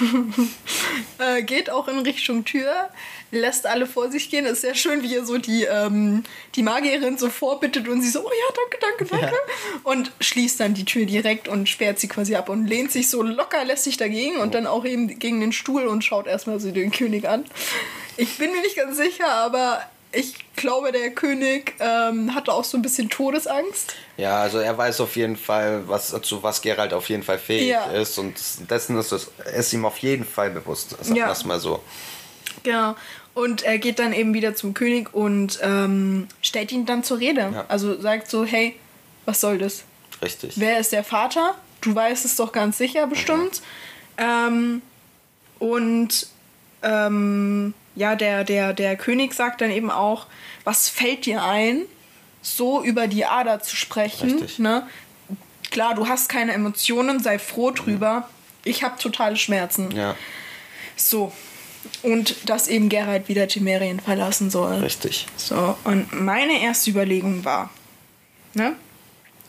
äh, geht auch in Richtung Tür, lässt alle vor sich gehen. Ist sehr schön, wie er so die, ähm, die Magierin so vorbittet und sie so, oh ja, danke, danke, danke. Ja. Und schließt dann die Tür direkt und sperrt sie quasi ab und lehnt sich so locker lässig dagegen und dann auch eben gegen den Stuhl und schaut erstmal so den König an. Ich bin mir nicht ganz sicher, aber ich glaube, der König ähm, hatte auch so ein bisschen Todesangst. Ja, also er weiß auf jeden Fall, was, zu was Gerald auf jeden Fall fähig ja. ist und dessen ist es ist ihm auf jeden Fall bewusst, sagen wir es mal so. Genau. Und er geht dann eben wieder zum König und ähm, stellt ihn dann zur Rede. Ja. Also sagt so, hey, was soll das? Richtig. Wer ist der Vater? Du weißt es doch ganz sicher bestimmt. Ja. Ähm, und ähm, ja, der, der, der König sagt dann eben auch, was fällt dir ein, so über die Ader zu sprechen? Richtig. Ne? Klar, du hast keine Emotionen, sei froh drüber. Ich habe totale Schmerzen. Ja. So. Und dass eben Geralt wieder Temerien verlassen soll. Richtig. So, und meine erste Überlegung war, ne?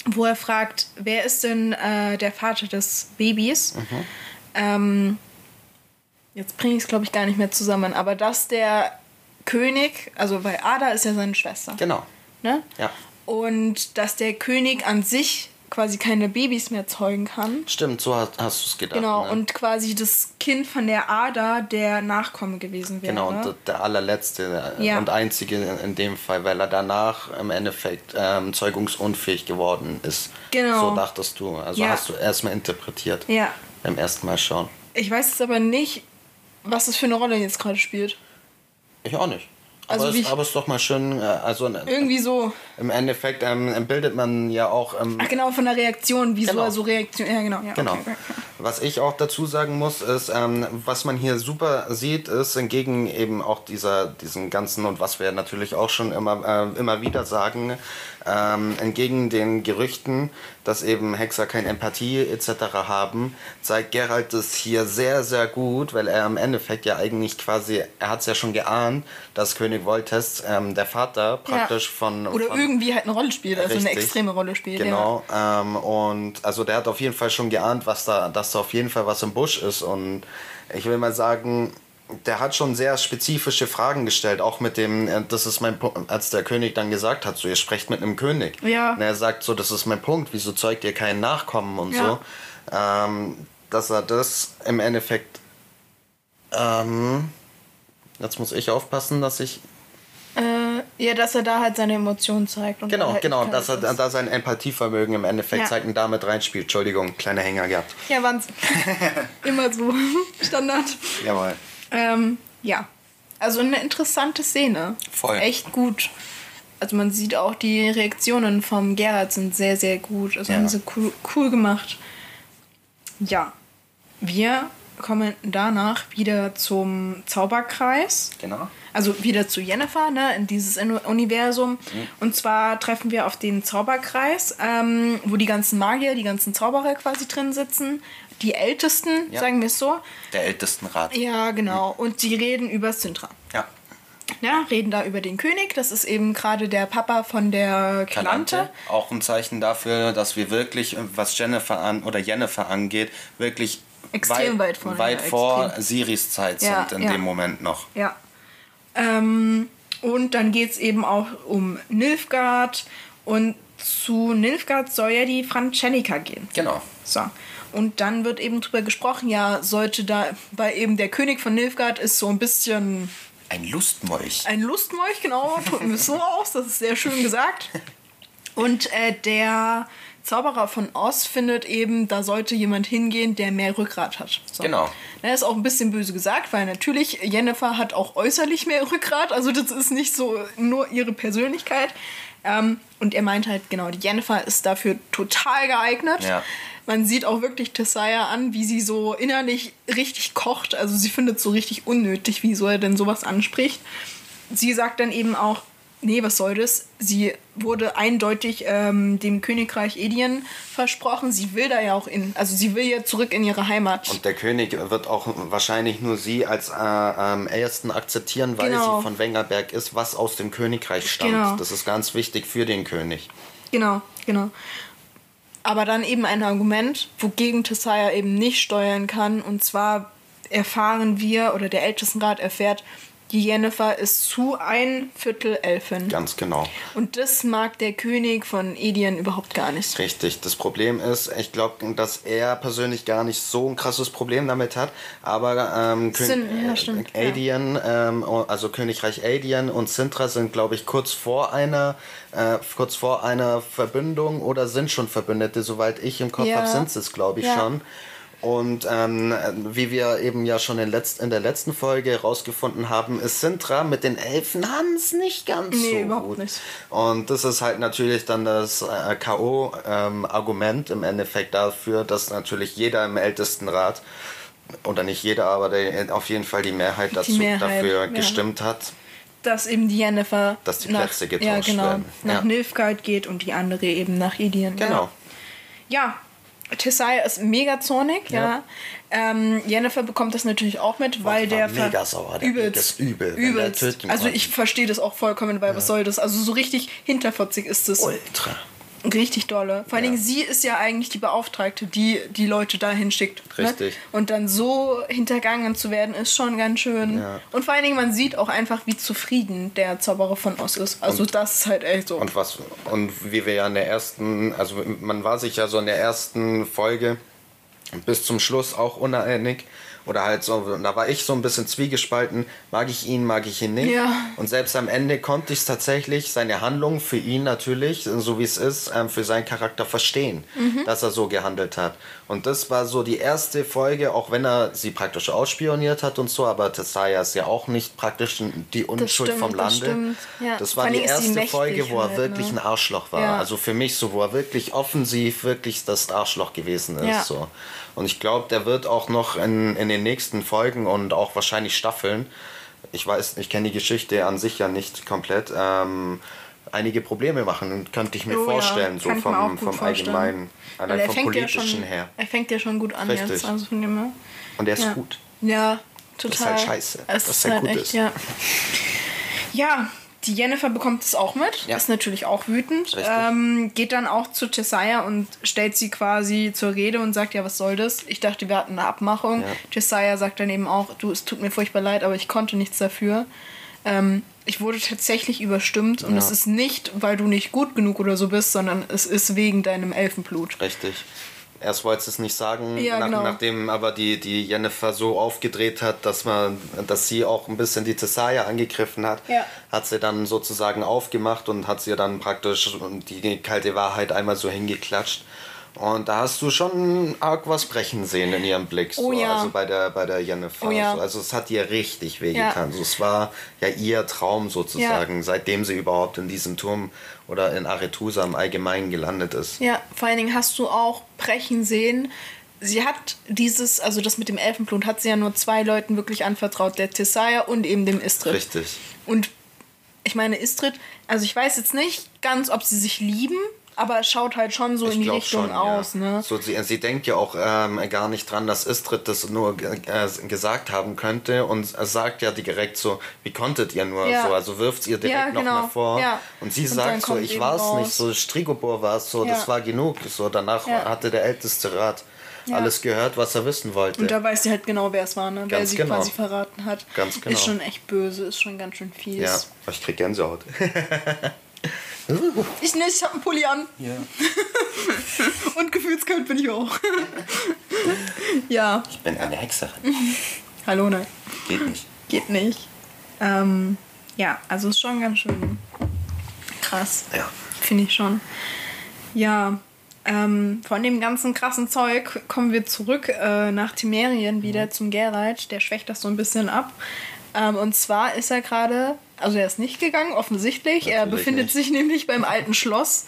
wo er fragt, wer ist denn äh, der Vater des Babys? Mhm. Ähm, jetzt bringe ich es, glaube ich, gar nicht mehr zusammen, aber dass der König, also weil Ada ist ja seine Schwester. Genau. Ne? Ja. Und dass der König an sich quasi keine Babys mehr zeugen kann. Stimmt, so hast, hast du es gedacht. Genau, ne? und quasi das Kind von der Ada der Nachkomme gewesen wäre. Genau, und der allerletzte äh, ja. und einzige in dem Fall, weil er danach im Endeffekt ähm, zeugungsunfähig geworden ist. Genau. So dachtest du. Also ja. hast du erstmal interpretiert. Ja. Beim ersten Mal schauen. Ich weiß jetzt aber nicht, was das für eine Rolle jetzt gerade spielt. Ich auch nicht. Also aber, es, aber es ist doch mal schön, äh, also irgendwie so. Im Endeffekt ähm, bildet man ja auch. Ähm, Ach genau, von der Reaktion, wie genau. so Reaktion. Ja, genau. Ja, genau. Okay. Was ich auch dazu sagen muss, ist, ähm, was man hier super sieht, ist entgegen eben auch dieser, diesen ganzen und was wir natürlich auch schon immer, äh, immer wieder sagen, ähm, entgegen den Gerüchten, dass eben Hexer keine Empathie etc. haben, zeigt Geralt das hier sehr, sehr gut, weil er im Endeffekt ja eigentlich quasi, er hat es ja schon geahnt, dass König Voltest ähm, der Vater praktisch ja. von... Oder von, irgendwie halt eine Rolle spielt, also richtig, eine extreme Rolle spielt. Genau, ja. ähm, und also der hat auf jeden Fall schon geahnt, was da, dass da auf jeden Fall was im Busch ist und ich will mal sagen, der hat schon sehr spezifische Fragen gestellt, auch mit dem, äh, das ist mein Punkt, als der König dann gesagt hat, so ihr sprecht mit einem König. Ja. Und er sagt so, das ist mein Punkt, wieso zeugt ihr keinen Nachkommen und ja. so. Ähm, dass er das im Endeffekt, ähm, jetzt muss ich aufpassen, dass ich äh, ja, dass er da halt seine Emotionen zeigt. genau, halt genau, dass er da sein Empathievermögen im Endeffekt ja. zeigt und damit reinspielt. Entschuldigung, kleiner Hänger gehabt. Ja, Wahnsinn. Immer so. Standard. Jawohl. Ähm, ja. Also eine interessante Szene. Voll. Echt gut. Also man sieht auch, die Reaktionen vom Gerhard sind sehr, sehr gut. Also ja. haben sie cool, cool gemacht. Ja. Wir kommen danach wieder zum Zauberkreis. Genau. Also wieder zu Jennifer, ne, in dieses Universum. Mhm. Und zwar treffen wir auf den Zauberkreis, ähm, wo die ganzen Magier, die ganzen Zauberer quasi drin sitzen die Ältesten, ja. sagen wir es so. Der Ältestenrat. Ja, genau. Und sie reden über Sintra. Ja. Ja, reden da über den König. Das ist eben gerade der Papa von der Kalante. Auch ein Zeichen dafür, dass wir wirklich, was Jennifer an oder Jennifer angeht, wirklich extrem weit, weit vor, weit vor Siris Zeit ja, sind in ja. dem Moment noch. Ja. Ähm, und dann geht es eben auch um Nilfgaard und zu Nilfgaard soll ja die Francenica gehen. Genau. So. Und dann wird eben drüber gesprochen, ja, sollte da, weil eben der König von Nilfgaard ist so ein bisschen. Ein Lustmolch. Ein Lustmolch, genau, drücken wir es so aus, das ist sehr schön gesagt. Und äh, der Zauberer von Oz findet eben, da sollte jemand hingehen, der mehr Rückgrat hat. So. Genau. Das ist auch ein bisschen böse gesagt, weil natürlich Jennifer hat auch äußerlich mehr Rückgrat, also das ist nicht so nur ihre Persönlichkeit. Ähm, und er meint halt, genau, die Jennifer ist dafür total geeignet. Ja. Man sieht auch wirklich Tessaya an, wie sie so innerlich richtig kocht. Also sie findet es so richtig unnötig, wieso er denn sowas anspricht. Sie sagt dann eben auch, nee, was soll das? Sie wurde eindeutig ähm, dem Königreich Edien versprochen. Sie will da ja auch in, also sie will ja zurück in ihre Heimat. Und der König wird auch wahrscheinlich nur sie als äh, am ersten akzeptieren, weil genau. sie von Wengerberg ist, was aus dem Königreich stammt. Genau. Das ist ganz wichtig für den König. Genau, genau aber dann eben ein Argument, wogegen Tessaya eben nicht steuern kann. Und zwar erfahren wir, oder der Ältestenrat erfährt, die Jennifer ist zu ein Viertel Elfin. Ganz genau. Und das mag der König von Edien überhaupt gar nicht. Richtig. Das Problem ist, ich glaube, dass er persönlich gar nicht so ein krasses Problem damit hat. Aber ähm, Sind, ja, stimmt, Adien, ja. ähm, also Königreich Adien und Sintra sind, glaube ich, kurz vor einer äh, kurz vor einer Verbündung oder sind schon Verbündete. Soweit ich im Kopf ja. habe, sind es, glaube ich, schon. Und ähm, wie wir eben ja schon in, letzt, in der letzten Folge herausgefunden haben, ist Sintra mit den Elfen Hans nicht ganz nee, so überhaupt gut. Nicht. Und das ist halt natürlich dann das äh, K.O.-Argument ähm, im Endeffekt dafür, dass natürlich jeder im Ältestenrat, oder nicht jeder, aber der, auf jeden Fall die Mehrheit, dazu, die Mehrheit dafür ja. gestimmt hat, dass eben die Jennifer dass die Plätze nach, getauscht ja, genau, werden. nach ja. Nilfgaard geht und die andere eben nach Idien. Genau. Ja, ja Tessaya ist mega zornig, ja. ja. Ähm, Jennifer bekommt das natürlich auch mit, weil der mega sauer, der übelst, übel, übelst. Also ich verstehe das auch vollkommen, weil ja. was soll das? Also so richtig hinterfotzig ist das. Ultra. Richtig dolle. Vor allen Dingen, sie ist ja eigentlich die Beauftragte, die die Leute dahin schickt. Ne? Richtig. Ne? Und dann so hintergangen zu werden, ist schon ganz schön. Ja. Und vor allen Dingen, man sieht auch einfach, wie zufrieden der Zauberer von Oz ist. Also und, das ist halt echt so. Und was, und wie wir ja in der ersten, also man war sich ja so in der ersten Folge bis zum Schluss auch uneinig oder halt so, da war ich so ein bisschen zwiegespalten, mag ich ihn, mag ich ihn nicht. Ja. Und selbst am Ende konnte ich es tatsächlich, seine Handlung für ihn natürlich, so wie es ist, ähm, für seinen Charakter verstehen, mhm. dass er so gehandelt hat. Und das war so die erste Folge, auch wenn er sie praktisch ausspioniert hat und so, aber Tessaya ist ja auch nicht praktisch die Unschuld stimmt, vom Lande. Das, ja. das war die erste Folge, wo er halt, wirklich ne? ein Arschloch war. Ja. Also für mich so, wo er wirklich offensiv wirklich das Arschloch gewesen ist. So. Und ich glaube, der wird auch noch in, in den nächsten Folgen und auch wahrscheinlich Staffeln, ich weiß, ich kenne die Geschichte an sich ja nicht komplett, ähm, einige Probleme machen, könnte ich mir oh, vorstellen, ja. so vom, vom allgemeinen, allein vom politischen ja schon, her. Er fängt ja schon gut an Richtig. jetzt. Also von dem Und er ist ja. gut. Ja, total. Das ist halt scheiße, es dass er halt gut echt, ist. Ja. ja, die Jennifer bekommt es auch mit, ja. ist natürlich auch wütend, ähm, geht dann auch zu Tessaya und stellt sie quasi zur Rede und sagt, ja, was soll das? Ich dachte, wir hatten eine Abmachung. Ja. Tessaya sagt dann eben auch, du, es tut mir furchtbar leid, aber ich konnte nichts dafür. Ähm, ich wurde tatsächlich überstimmt und ja. es ist nicht, weil du nicht gut genug oder so bist, sondern es ist wegen deinem Elfenblut. Richtig. Erst wollte es nicht sagen, ja, nach, genau. nachdem aber die, die Jennifer so aufgedreht hat, dass man, dass sie auch ein bisschen die Tessaya angegriffen hat, ja. hat sie dann sozusagen aufgemacht und hat sie dann praktisch die kalte Wahrheit einmal so hingeklatscht. Und da hast du schon arg was brechen sehen in ihrem Blick. So. Oh ja. Also bei der, bei der Jennifer. Oh ja. Also es hat ihr richtig wehgetan. Ja. Also es war ja ihr Traum sozusagen, ja. seitdem sie überhaupt in diesem Turm oder in Aretusa im Allgemeinen gelandet ist. Ja, vor allen Dingen hast du auch brechen sehen. Sie hat dieses, also das mit dem Elfenblut, hat sie ja nur zwei Leuten wirklich anvertraut, der Tessaya und eben dem Istrid. Richtig. Und ich meine, Istrid, also ich weiß jetzt nicht ganz, ob sie sich lieben, aber es schaut halt schon so ich in die Richtung schon, aus, ja. ne? So, sie, sie denkt ja auch ähm, gar nicht dran, dass Istrid das nur äh, gesagt haben könnte und er sagt ja direkt so, wie konntet ihr nur ja. so, also wirft ihr direkt ja, genau. noch mal vor ja. und sie und sagt so, ich war es nicht, so Strigobor war es so, das war genug, so danach hatte der älteste Rat alles gehört, was er wissen wollte. Und da weiß sie halt genau, wer es war, ne? wer sie genau. quasi verraten hat. Ganz genau. Ist schon echt böse, ist schon ganz schön fies. Ja, ich krieg Gänsehaut. Ich nicht, ich hab einen Pulli an. Ja. Und gefühlskalt bin ich auch. ja. Ich bin eine Hexerin. Hallo, nein. Geht nicht. Geht nicht. Ähm, ja, also ist schon ganz schön krass. Ja. Finde ich schon. Ja, ähm, von dem ganzen krassen Zeug kommen wir zurück äh, nach Timerien wieder mhm. zum Geralt. Der schwächt das so ein bisschen ab. Ähm, und zwar ist er gerade, also er ist nicht gegangen, offensichtlich. Natürlich er befindet nicht. sich nämlich beim alten Schloss,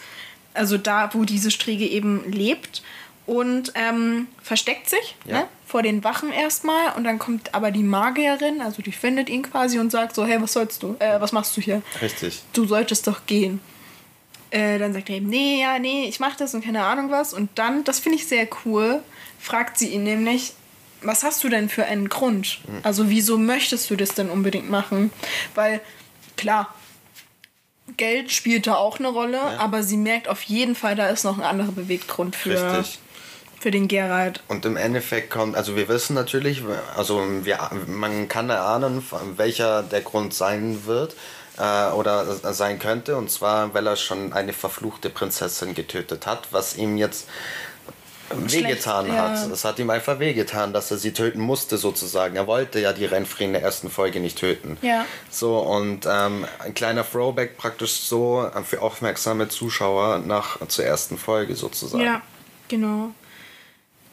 also da, wo diese Striege eben lebt. Und ähm, versteckt sich ja. ne, vor den Wachen erstmal. Und dann kommt aber die Magierin, also die findet ihn quasi und sagt so: Hey, was sollst du? Äh, was machst du hier? Richtig. Du solltest doch gehen. Äh, dann sagt er eben: Nee, ja, nee, ich mach das und keine Ahnung was. Und dann, das finde ich sehr cool, fragt sie ihn nämlich: was hast du denn für einen Grund? Mhm. Also wieso möchtest du das denn unbedingt machen? Weil klar, Geld spielt da auch eine Rolle, ja. aber sie merkt auf jeden Fall, da ist noch ein anderer Beweggrund für, für den Gerald. Und im Endeffekt kommt, also wir wissen natürlich, also wir, man kann erahnen, welcher der Grund sein wird äh, oder sein könnte. Und zwar, weil er schon eine verfluchte Prinzessin getötet hat, was ihm jetzt wehgetan Schlecht, hat. Es hat ihm einfach wehgetan, dass er sie töten musste, sozusagen. Er wollte ja die Renfri in der ersten Folge nicht töten. Ja. So, und ähm, ein kleiner Throwback praktisch so für aufmerksame Zuschauer nach zur ersten Folge sozusagen. Ja, genau.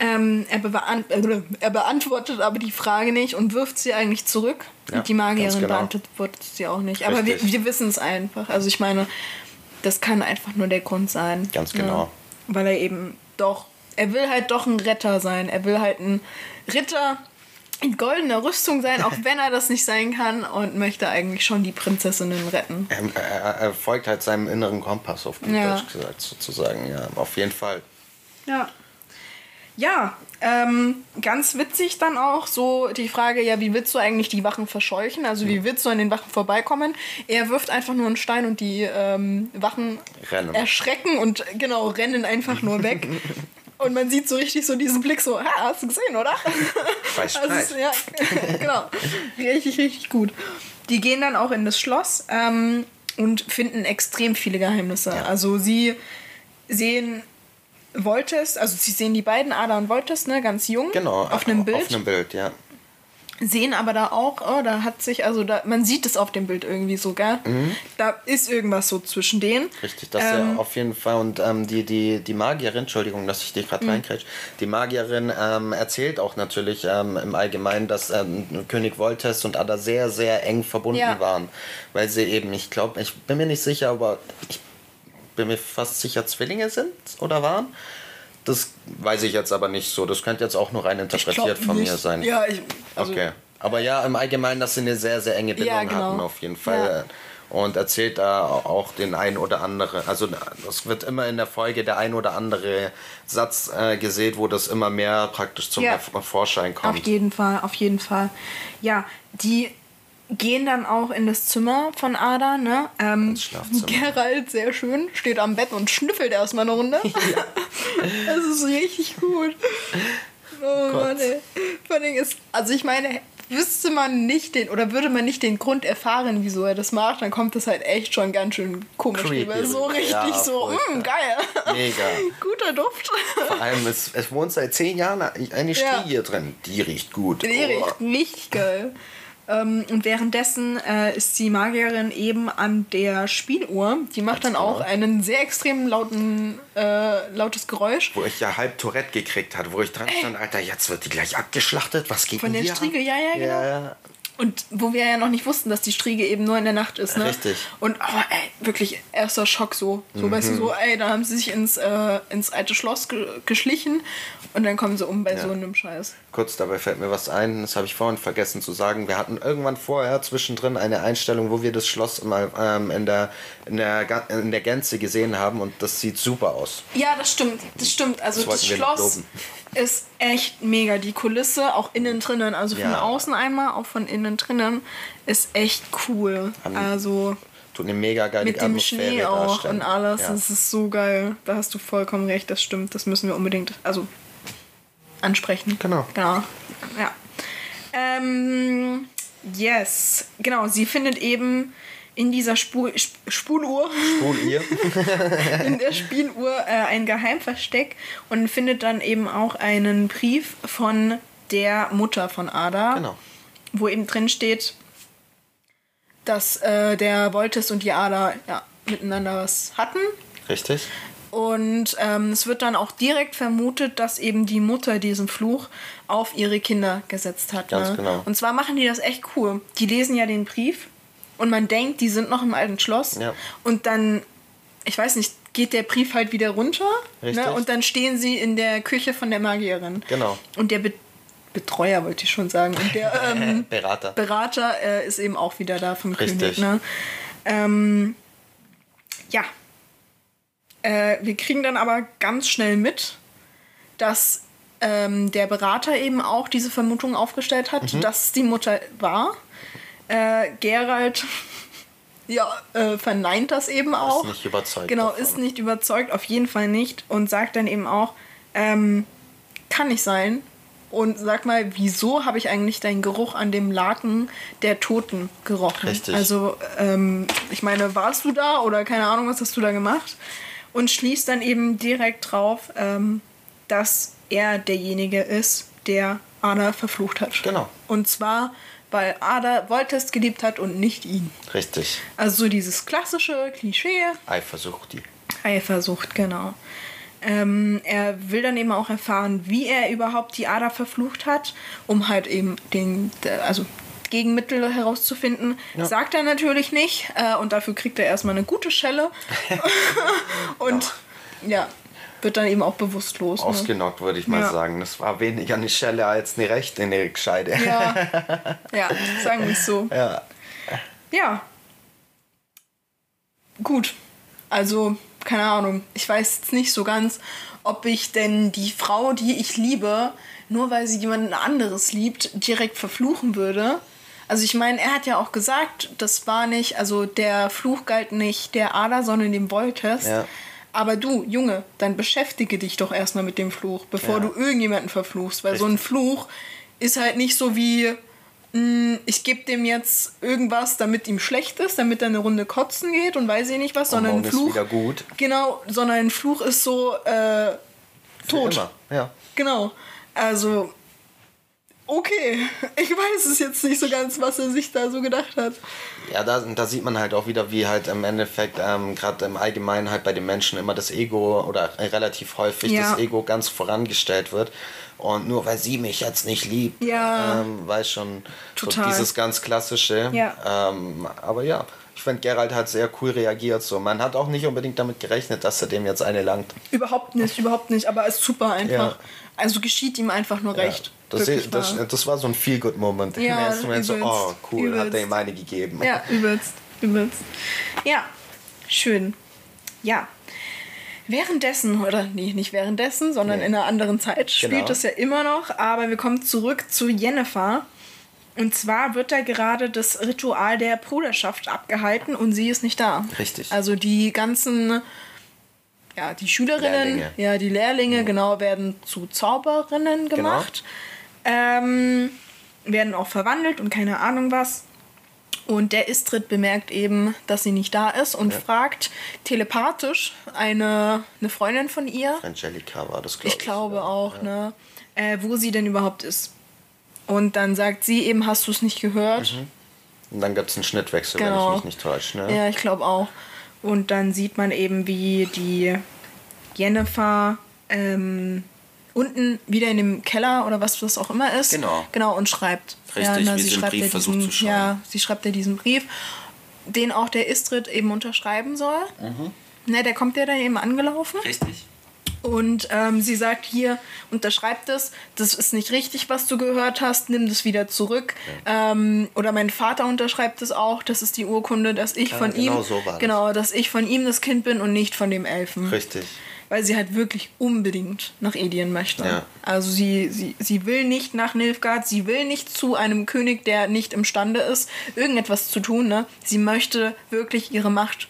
Ähm, er, beant äh, er, beantwortet aber die Frage nicht und wirft sie eigentlich zurück. Ja, und die Magierin genau. beantwortet sie auch nicht. Aber wir, wir wissen es einfach. Also ich meine, das kann einfach nur der Grund sein. Ganz genau. Ja, weil er eben doch er will halt doch ein Retter sein. Er will halt ein Ritter in goldener Rüstung sein, auch wenn er das nicht sein kann und möchte eigentlich schon die Prinzessinnen retten. Er, er, er folgt halt seinem inneren Kompass, auf gut ja. Deutsch gesagt, sozusagen. Ja, auf jeden Fall. Ja. Ja, ähm, ganz witzig dann auch so die Frage, ja, wie willst du eigentlich die Wachen verscheuchen? Also wie willst du an den Wachen vorbeikommen? Er wirft einfach nur einen Stein und die ähm, Wachen rennen. erschrecken und genau rennen einfach nur weg. Und man sieht so richtig so diesen Blick so, ha, hast du gesehen, oder? Weiß, also, weiß. Ja, genau. Richtig, richtig gut. Die gehen dann auch in das Schloss ähm, und finden extrem viele Geheimnisse. Ja. Also sie sehen Voltes, also sie sehen die beiden Ada und Voltes, ne, ganz jung. Genau, auf einem Bild. Auf einem Bild, ja sehen aber da auch, oh, da hat sich, also da, man sieht es auf dem Bild irgendwie sogar. Mhm. Da ist irgendwas so zwischen denen. Richtig, das ähm, ja auf jeden Fall. Und ähm, die, die, die Magierin, Entschuldigung, dass ich dich gerade mhm. die Magierin ähm, erzählt auch natürlich ähm, im Allgemeinen, dass ähm, König Voltes und Ada sehr, sehr eng verbunden ja. waren. Weil sie eben, ich glaube, ich bin mir nicht sicher, aber ich bin mir fast sicher Zwillinge sind oder waren. Das weiß ich jetzt aber nicht so. Das könnte jetzt auch nur rein interpretiert von nicht. mir sein. Ja, ich, also okay. Aber ja, im Allgemeinen, dass sie eine sehr, sehr enge Bindung ja, genau. hatten, auf jeden Fall. Ja. Und erzählt da auch den ein oder andere. Also, es wird immer in der Folge der ein oder andere Satz äh, gesehen, wo das immer mehr praktisch zum ja. Vorschein kommt. Auf jeden Fall, auf jeden Fall. Ja, die gehen dann auch in das Zimmer von Ada, ne? Ähm, Gerald, sehr schön, steht am Bett und schnüffelt erstmal eine Runde. Ja. das ist richtig gut. Oh Gott. Mann, ey. Vor allem ist, also ich meine, wüsste man nicht den, oder würde man nicht den Grund erfahren, wieso er das macht, dann kommt das halt echt schon ganz schön komisch rüber. So richtig ja, so, mh, mm, geil. Mega. Guter Duft. Vor allem, es, es wohnt seit zehn Jahren eine Stiege ja. hier drin. Die riecht gut. Die oh. riecht richtig geil. Ähm, und währenddessen äh, ist die Magierin eben an der Spieluhr. Die macht dann auch einen sehr extrem lauten, äh, lautes Geräusch. Wo ich ja halb Tourette gekriegt hatte, wo ich dran stand, Alter, jetzt wird die gleich abgeschlachtet. Was geht Von der Striege, ja, ja, genau. Ja. Und wo wir ja noch nicht wussten, dass die Striege eben nur in der Nacht ist, ne? Richtig. Und oh, ey, wirklich erster Schock so. So, mhm. weißt du, so, ey, da haben sie sich ins, äh, ins alte Schloss ge geschlichen und dann kommen sie um bei ja. so einem Scheiß. Kurz dabei fällt mir was ein, das habe ich vorhin vergessen zu sagen. Wir hatten irgendwann vorher zwischendrin eine Einstellung, wo wir das Schloss mal ähm, in, der, in, der, in der Gänze gesehen haben und das sieht super aus. Ja, das stimmt. Das stimmt. Also das, das Schloss ist echt mega. Die Kulisse, auch innen drinnen, also von ja. außen einmal, auch von innen drinnen, ist echt cool. Haben also tut eine mega geile mit dem Schnee auch darstellen. und alles. Ja. Das ist so geil. Da hast du vollkommen recht. Das stimmt. Das müssen wir unbedingt, also ansprechen. Genau. Genau. Ja. Ähm, yes. Genau. Sie findet eben in dieser Spul Sp Spuluhr, Spuluhr. in der Spieluhr äh, ein Geheimversteck und findet dann eben auch einen Brief von der Mutter von Ada, genau. wo eben drin steht, dass äh, der Voltes und die Ada ja, miteinander was hatten. Richtig. Und ähm, es wird dann auch direkt vermutet, dass eben die Mutter diesen Fluch auf ihre Kinder gesetzt hat. Ganz ne? genau. Und zwar machen die das echt cool. Die lesen ja den Brief und man denkt, die sind noch im alten Schloss. Ja. Und dann, ich weiß nicht, geht der Brief halt wieder runter. Ne? Und dann stehen sie in der Küche von der Magierin. Genau. Und der Be Betreuer wollte ich schon sagen. Und der ähm, Berater, Berater äh, ist eben auch wieder da vom Richtig. König. Ne? Ähm, ja. Äh, wir kriegen dann aber ganz schnell mit, dass ähm, der Berater eben auch diese Vermutung aufgestellt hat, mhm. dass die Mutter war. Äh, Gerald ja, äh, verneint das eben auch. Ist nicht überzeugt. Genau, davon. ist nicht überzeugt, auf jeden Fall nicht. Und sagt dann eben auch, ähm, kann nicht sein. Und sag mal, wieso habe ich eigentlich deinen Geruch an dem Laken der Toten gerochen? Richtig. Also, ähm, ich meine, warst du da oder keine Ahnung, was hast du da gemacht? Und schließt dann eben direkt drauf, ähm, dass er derjenige ist, der Ada verflucht hat. Genau. Und zwar, weil Ada Voltest geliebt hat und nicht ihn. Richtig. Also so dieses klassische Klischee. Eifersucht die. Eifersucht, genau. Ähm, er will dann eben auch erfahren, wie er überhaupt die Ader verflucht hat, um halt eben den, also Gegenmittel herauszufinden. Ja. Sagt er natürlich nicht äh, und dafür kriegt er erstmal eine gute Schelle. und ja. ja. Wird dann eben auch bewusstlos. Ne? Ausgenockt, ne? würde ich mal ja. sagen. Das war weniger eine Schelle als eine rechte, eine gescheite. Ja, ja sagen wir es so. Ja. Ja. Gut. Also keine Ahnung, ich weiß jetzt nicht so ganz, ob ich denn die Frau, die ich liebe, nur weil sie jemanden anderes liebt, direkt verfluchen würde. Also ich meine, er hat ja auch gesagt, das war nicht, also der Fluch galt nicht der Ada, sondern dem Wolltest. Ja. Aber du, Junge, dann beschäftige dich doch erstmal mit dem Fluch, bevor ja. du irgendjemanden verfluchst. Weil Richtig. so ein Fluch ist halt nicht so wie, hm, ich gebe dem jetzt irgendwas, damit ihm schlecht ist, damit er eine Runde kotzen geht und weiß ich nicht was, sondern ein Fluch. Ist wieder gut. Genau, sondern ein Fluch ist so äh, tot. Immer. Ja. Genau. Also okay, ich weiß es jetzt nicht so ganz, was er sich da so gedacht hat. Ja, da, da sieht man halt auch wieder, wie halt im Endeffekt ähm, gerade im Allgemeinen halt bei den Menschen immer das Ego oder relativ häufig ja. das Ego ganz vorangestellt wird. Und nur weil sie mich jetzt nicht liebt, ja. ähm, weiß schon, Total. So dieses ganz klassische. Ja. Ähm, aber ja, ich finde, Gerald hat sehr cool reagiert. So. Man hat auch nicht unbedingt damit gerechnet, dass er dem jetzt eine langt. Überhaupt nicht, überhaupt nicht. Aber es ist super einfach. Ja. Also geschieht ihm einfach nur recht. Das, ist, das, das, war so ein Feel-Good-Moment. Ja, Im ersten Moment so, oh cool, übelst. hat er ihm eine gegeben. Ja, übelst, übelst. Ja, schön. Ja, Währenddessen, oder nee, nicht währenddessen, sondern nee. in einer anderen Zeit spielt genau. das ja immer noch. Aber wir kommen zurück zu Jennifer. Und zwar wird da gerade das Ritual der Bruderschaft abgehalten und sie ist nicht da. Richtig. Also die ganzen, ja, die Schülerinnen, Lehrlinge. ja, die Lehrlinge, ja. genau, werden zu Zauberinnen genau. gemacht. Genau. Ähm, werden auch verwandelt und keine Ahnung was. Und der Istrid bemerkt eben, dass sie nicht da ist und ja. fragt telepathisch eine, eine Freundin von ihr. Angelika war das, glaube ich. Ich glaube auch, ja. ne? Äh, wo sie denn überhaupt ist. Und dann sagt sie eben, hast du es nicht gehört? Mhm. Und dann gibt es einen Schnittwechsel, genau. wenn ich genau. mich nicht täusche. Ne? Ja, ich glaube auch. Und dann sieht man eben, wie die Jennifer ähm, unten wieder in dem Keller oder was das auch immer ist. Genau. Genau, und schreibt. Richtig, ja, na, wie sie, schreibt Brief ja versucht diesen, zu schreiben. Ja, sie schreibt ja diesen Brief, den auch der Istrid eben unterschreiben soll. Mhm. Ne, der kommt ja dann eben angelaufen. Richtig. Und ähm, sie sagt hier, unterschreib das, das ist nicht richtig, was du gehört hast, nimm das wieder zurück. Ja. Ähm, oder mein Vater unterschreibt es auch, das ist die Urkunde, dass ich ja, von genau ihm, so genau, dass ich von ihm das Kind bin und nicht von dem Elfen. Richtig weil sie halt wirklich unbedingt nach Edien möchte. Ja. Also sie, sie, sie will nicht nach Nilfgaard, sie will nicht zu einem König, der nicht imstande ist, irgendetwas zu tun. Ne? Sie möchte wirklich ihre Macht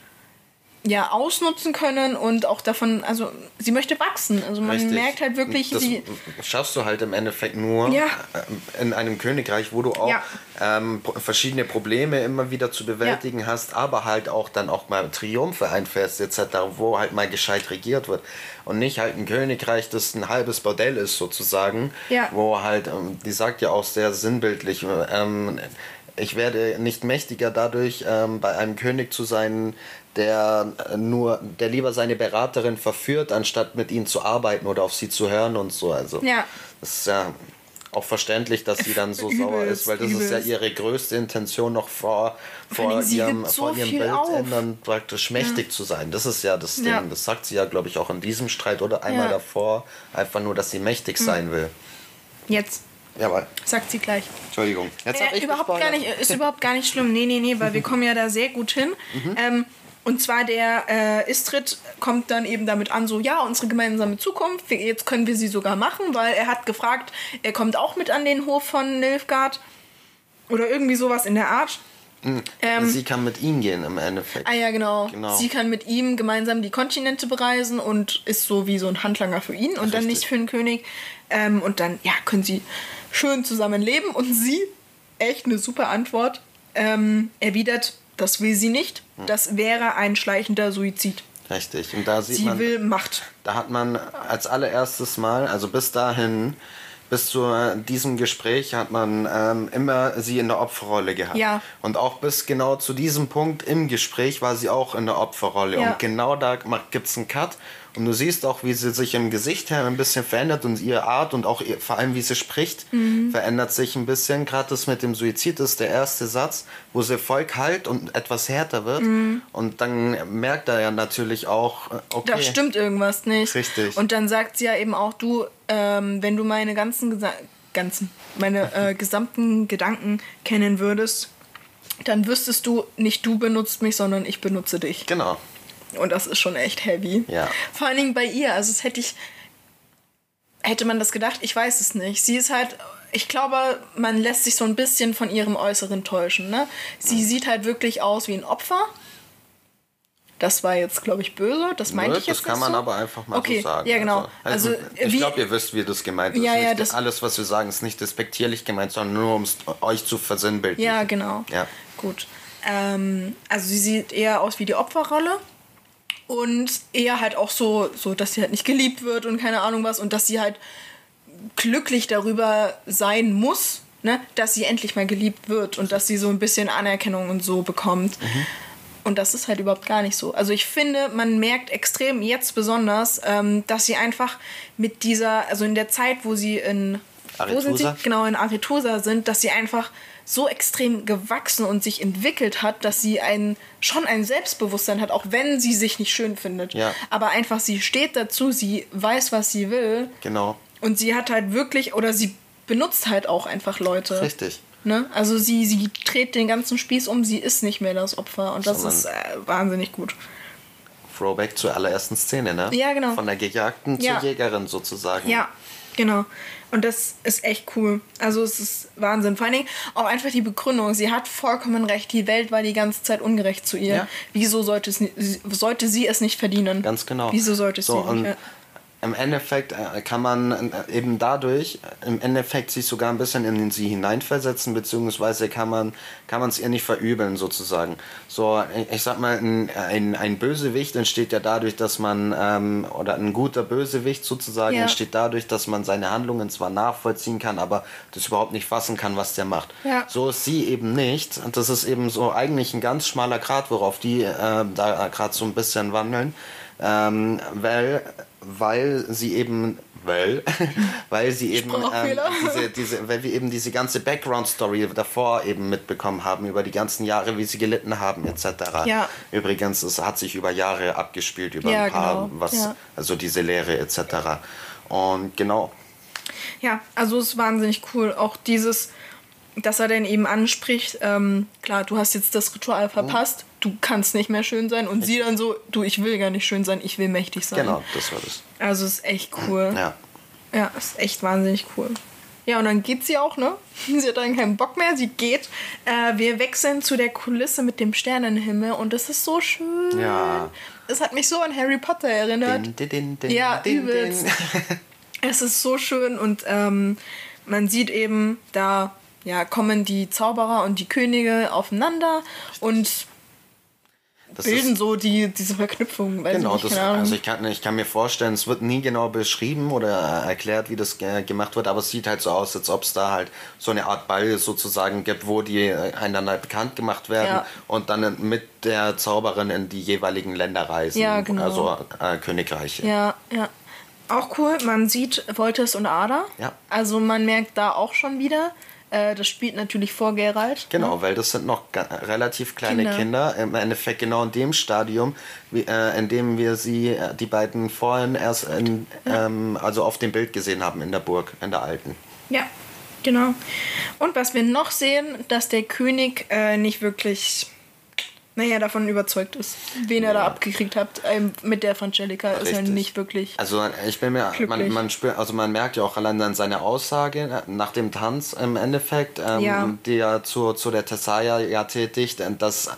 ja ausnutzen können und auch davon, also sie möchte wachsen. Also man Richtig. merkt halt wirklich, das sie schaffst du halt im Endeffekt nur ja. Äh, in einem Königreich, wo du auch ja. ähm, verschiedene Probleme immer wieder zu bewältigen ja. hast, aber halt auch dann auch mal Triumphe einfährst etc., wo halt mal gescheit regiert wird und nicht halt ein Königreich, das ein halbes Bordell ist sozusagen, wo halt, ähm, die sagt ja auch sehr sinnbildlich, ähm, ich werde nicht mächtiger dadurch, ähm, bei einem König zu sein, der äh, nur, der lieber seine Beraterin verführt, anstatt mit ihnen zu arbeiten oder auf sie zu hören und so. Also ja. das ist ja auch verständlich, dass sie dann so übelst, sauer ist, weil das übelst. ist ja ihre größte Intention noch vor, vor ihrem, so vor ihrem Bildändern praktisch mächtig ja. zu sein. Das ist ja das Ding. Ja. Das sagt sie ja, glaube ich, auch in diesem Streit oder einmal ja. davor. Einfach nur, dass sie mächtig hm. sein will. Jetzt. Jawohl. Sagt sie gleich. Entschuldigung. Jetzt äh, überhaupt gar nicht, ist überhaupt gar nicht schlimm. Nee, nee, nee, weil wir kommen ja da sehr gut hin. Mhm. Ähm, und zwar der äh, Istrid kommt dann eben damit an, so ja, unsere gemeinsame Zukunft, jetzt können wir sie sogar machen, weil er hat gefragt, er kommt auch mit an den Hof von Nilfgaard oder irgendwie sowas in der Art. Ähm, sie kann mit ihm gehen im Endeffekt. Ah ja, genau. genau. Sie kann mit ihm gemeinsam die Kontinente bereisen und ist so wie so ein Handlanger für ihn und Richtig. dann nicht für den König. Ähm, und dann, ja, können sie schön zusammen leben und sie, echt eine super Antwort, ähm, erwidert, das will sie nicht. Hm. Das wäre ein schleichender Suizid. Richtig. Und da sieht sie man, will Macht. Da hat man als allererstes Mal, also bis dahin, bis zu äh, diesem Gespräch hat man ähm, immer sie in der Opferrolle gehabt. Ja. Und auch bis genau zu diesem Punkt im Gespräch war sie auch in der Opferrolle. Ja. Und genau da gibt es einen Cut und du siehst auch, wie sie sich im Gesicht her ein bisschen verändert und ihre Art und auch ihr, vor allem, wie sie spricht, mhm. verändert sich ein bisschen. Gerade das mit dem Suizid ist der erste Satz, wo sie voll kalt und etwas härter wird. Mhm. Und dann merkt er ja natürlich auch, äh, okay. Da stimmt irgendwas nicht. Richtig. Und dann sagt sie ja eben auch, du, ähm, wenn du meine ganzen, Gesa ganzen meine äh, gesamten Gedanken kennen würdest, dann wüsstest du, nicht du benutzt mich, sondern ich benutze dich. Genau. Und das ist schon echt heavy. Ja. Vor allen Dingen bei ihr. Also, es hätte ich. Hätte man das gedacht? Ich weiß es nicht. Sie ist halt. Ich glaube, man lässt sich so ein bisschen von ihrem Äußeren täuschen. Ne? Sie mhm. sieht halt wirklich aus wie ein Opfer. Das war jetzt, glaube ich, böse. Das meinte Nö, ich jetzt Das kann man so. aber einfach mal okay. so sagen. Ja, genau. Also, also ich glaube, ihr wisst, wie das gemeint ist. Ja, ja, das alles, was wir sagen, ist nicht despektierlich gemeint, sondern nur, um es euch zu versinnbildlichen. Ja, genau. Ja. Gut. Ähm, also sie sieht eher aus wie die Opferrolle und eher halt auch so, so, dass sie halt nicht geliebt wird und keine Ahnung was und dass sie halt glücklich darüber sein muss, ne, dass sie endlich mal geliebt wird und dass sie so ein bisschen Anerkennung und so bekommt. Mhm. Und das ist halt überhaupt gar nicht so. Also ich finde, man merkt extrem jetzt besonders, ähm, dass sie einfach mit dieser, also in der Zeit, wo sie in Aretusa? Wo sind sie? Genau, in Aretusa sind, dass sie einfach so extrem gewachsen und sich entwickelt hat, dass sie ein, schon ein Selbstbewusstsein hat, auch wenn sie sich nicht schön findet. Ja. Aber einfach, sie steht dazu, sie weiß, was sie will. Genau. Und sie hat halt wirklich, oder sie benutzt halt auch einfach Leute. Richtig. Ne? Also sie, sie dreht den ganzen Spieß um, sie ist nicht mehr das Opfer und das Sondern ist äh, wahnsinnig gut. Throwback zur allerersten Szene, ne? Ja, genau. Von der Gejagten ja. zur Jägerin sozusagen. Ja, genau. Und das ist echt cool. Also es ist Wahnsinn. Vor allen Dingen auch einfach die Begründung. Sie hat vollkommen recht. Die Welt war die ganze Zeit ungerecht zu ihr. Ja. Wieso sollte, es, sollte sie es nicht verdienen? Ganz genau. Wieso sollte so, sie nicht? Im Endeffekt äh, kann man äh, eben dadurch im Endeffekt sich sogar ein bisschen in sie hineinversetzen, beziehungsweise kann man kann man es ihr nicht verübeln sozusagen. So, ich sag mal, ein, ein, ein Bösewicht entsteht ja dadurch, dass man, ähm, oder ein guter Bösewicht sozusagen ja. entsteht dadurch, dass man seine Handlungen zwar nachvollziehen kann, aber das überhaupt nicht fassen kann, was der macht. Ja. So ist sie eben nicht. Und das ist eben so eigentlich ein ganz schmaler Grad, worauf die äh, da gerade so ein bisschen wandeln. Ähm, weil weil sie eben weil, weil sie eben ähm, diese, diese, weil wir eben diese ganze Background-Story davor eben mitbekommen haben, über die ganzen Jahre, wie sie gelitten haben, etc. Ja. Übrigens, es hat sich über Jahre abgespielt, über ja, ein paar, genau. was, ja. also diese Lehre etc. Und genau. Ja, also es ist wahnsinnig cool. Auch dieses, dass er dann eben anspricht, ähm, klar, du hast jetzt das Ritual verpasst, du kannst nicht mehr schön sein. Und ich sie dann so, du, ich will gar nicht schön sein, ich will mächtig sein. Genau, das war das. Also ist echt cool. Ja. Ja, ist echt wahnsinnig cool. Ja, und dann geht sie auch, ne? Sie hat dann keinen Bock mehr, sie geht. Äh, wir wechseln zu der Kulisse mit dem Sternenhimmel und das ist so schön. Ja. Es hat mich so an Harry Potter erinnert. Din, din, din, ja, übelst. es ist so schön und ähm, man sieht eben, da ja, kommen die Zauberer und die Könige aufeinander und das bilden so die, diese Verknüpfung. genau, nicht, das, also ich kann, ich kann mir vorstellen, es wird nie genau beschrieben oder erklärt, wie das gemacht wird, aber es sieht halt so aus, als ob es da halt so eine Art Ball sozusagen gibt, wo die äh, einander bekannt gemacht werden ja. und dann mit der Zauberin in die jeweiligen Länder reisen. Ja, genau. Also äh, Königreiche. Ja, ja. Auch cool, man sieht Voltes und Ada. Ja. Also man merkt da auch schon wieder, äh, das spielt natürlich vor Gerald. Genau, ne? weil das sind noch relativ kleine Kinder. Kinder. Im Endeffekt genau in dem Stadium, wie, äh, in dem wir sie, äh, die beiden vorhin erst in, ja. ähm, also auf dem Bild gesehen haben in der Burg, in der alten. Ja, genau. Und was wir noch sehen, dass der König äh, nicht wirklich naja, davon überzeugt ist. Wen ja. er da abgekriegt hat ähm, mit der Frangelica ist er nicht wirklich. Also ich bin mir, man, man spürt, also man merkt ja auch allein dann seine Aussage äh, nach dem Tanz im Endeffekt, ähm, ja. die ja zu, zu der Tessaya ja tätigt, dass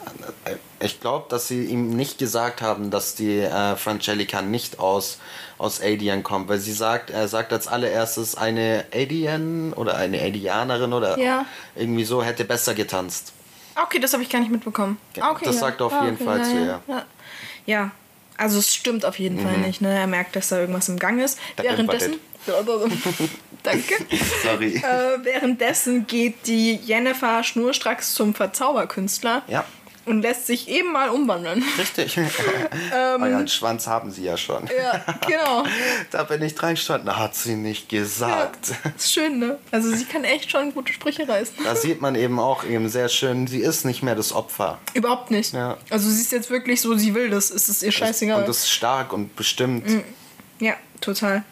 äh, ich glaube, dass sie ihm nicht gesagt haben, dass die äh, Frangelica nicht aus, aus Adian kommt, weil sie sagt, er sagt als allererstes, eine Adian oder eine Adianerin oder ja. irgendwie so hätte besser getanzt. Okay, das habe ich gar nicht mitbekommen. Okay, das ja. sagt er auf ah, jeden okay, Fall ja, zu ihr. Ja. ja, also es stimmt auf jeden mhm. Fall nicht. Ne? Er merkt, dass da irgendwas im Gang ist. Da Währenddessen. Danke. Sorry. Äh, währenddessen geht die Jennifer schnurstracks zum Verzauberkünstler. Ja und lässt sich eben mal umwandeln. Richtig. ähm, Euren Schwanz haben sie ja schon. Ja, genau. da bin ich reingestanden, hat sie nicht gesagt. Ja, ist schön, ne? Also sie kann echt schon gute Sprüche reißen. Da sieht man eben auch eben sehr schön, sie ist nicht mehr das Opfer. Überhaupt nicht. Ja. Also sie ist jetzt wirklich so, sie will das, es ist ihr scheißegal. Und das ist stark und bestimmt. Mm. Ja, total.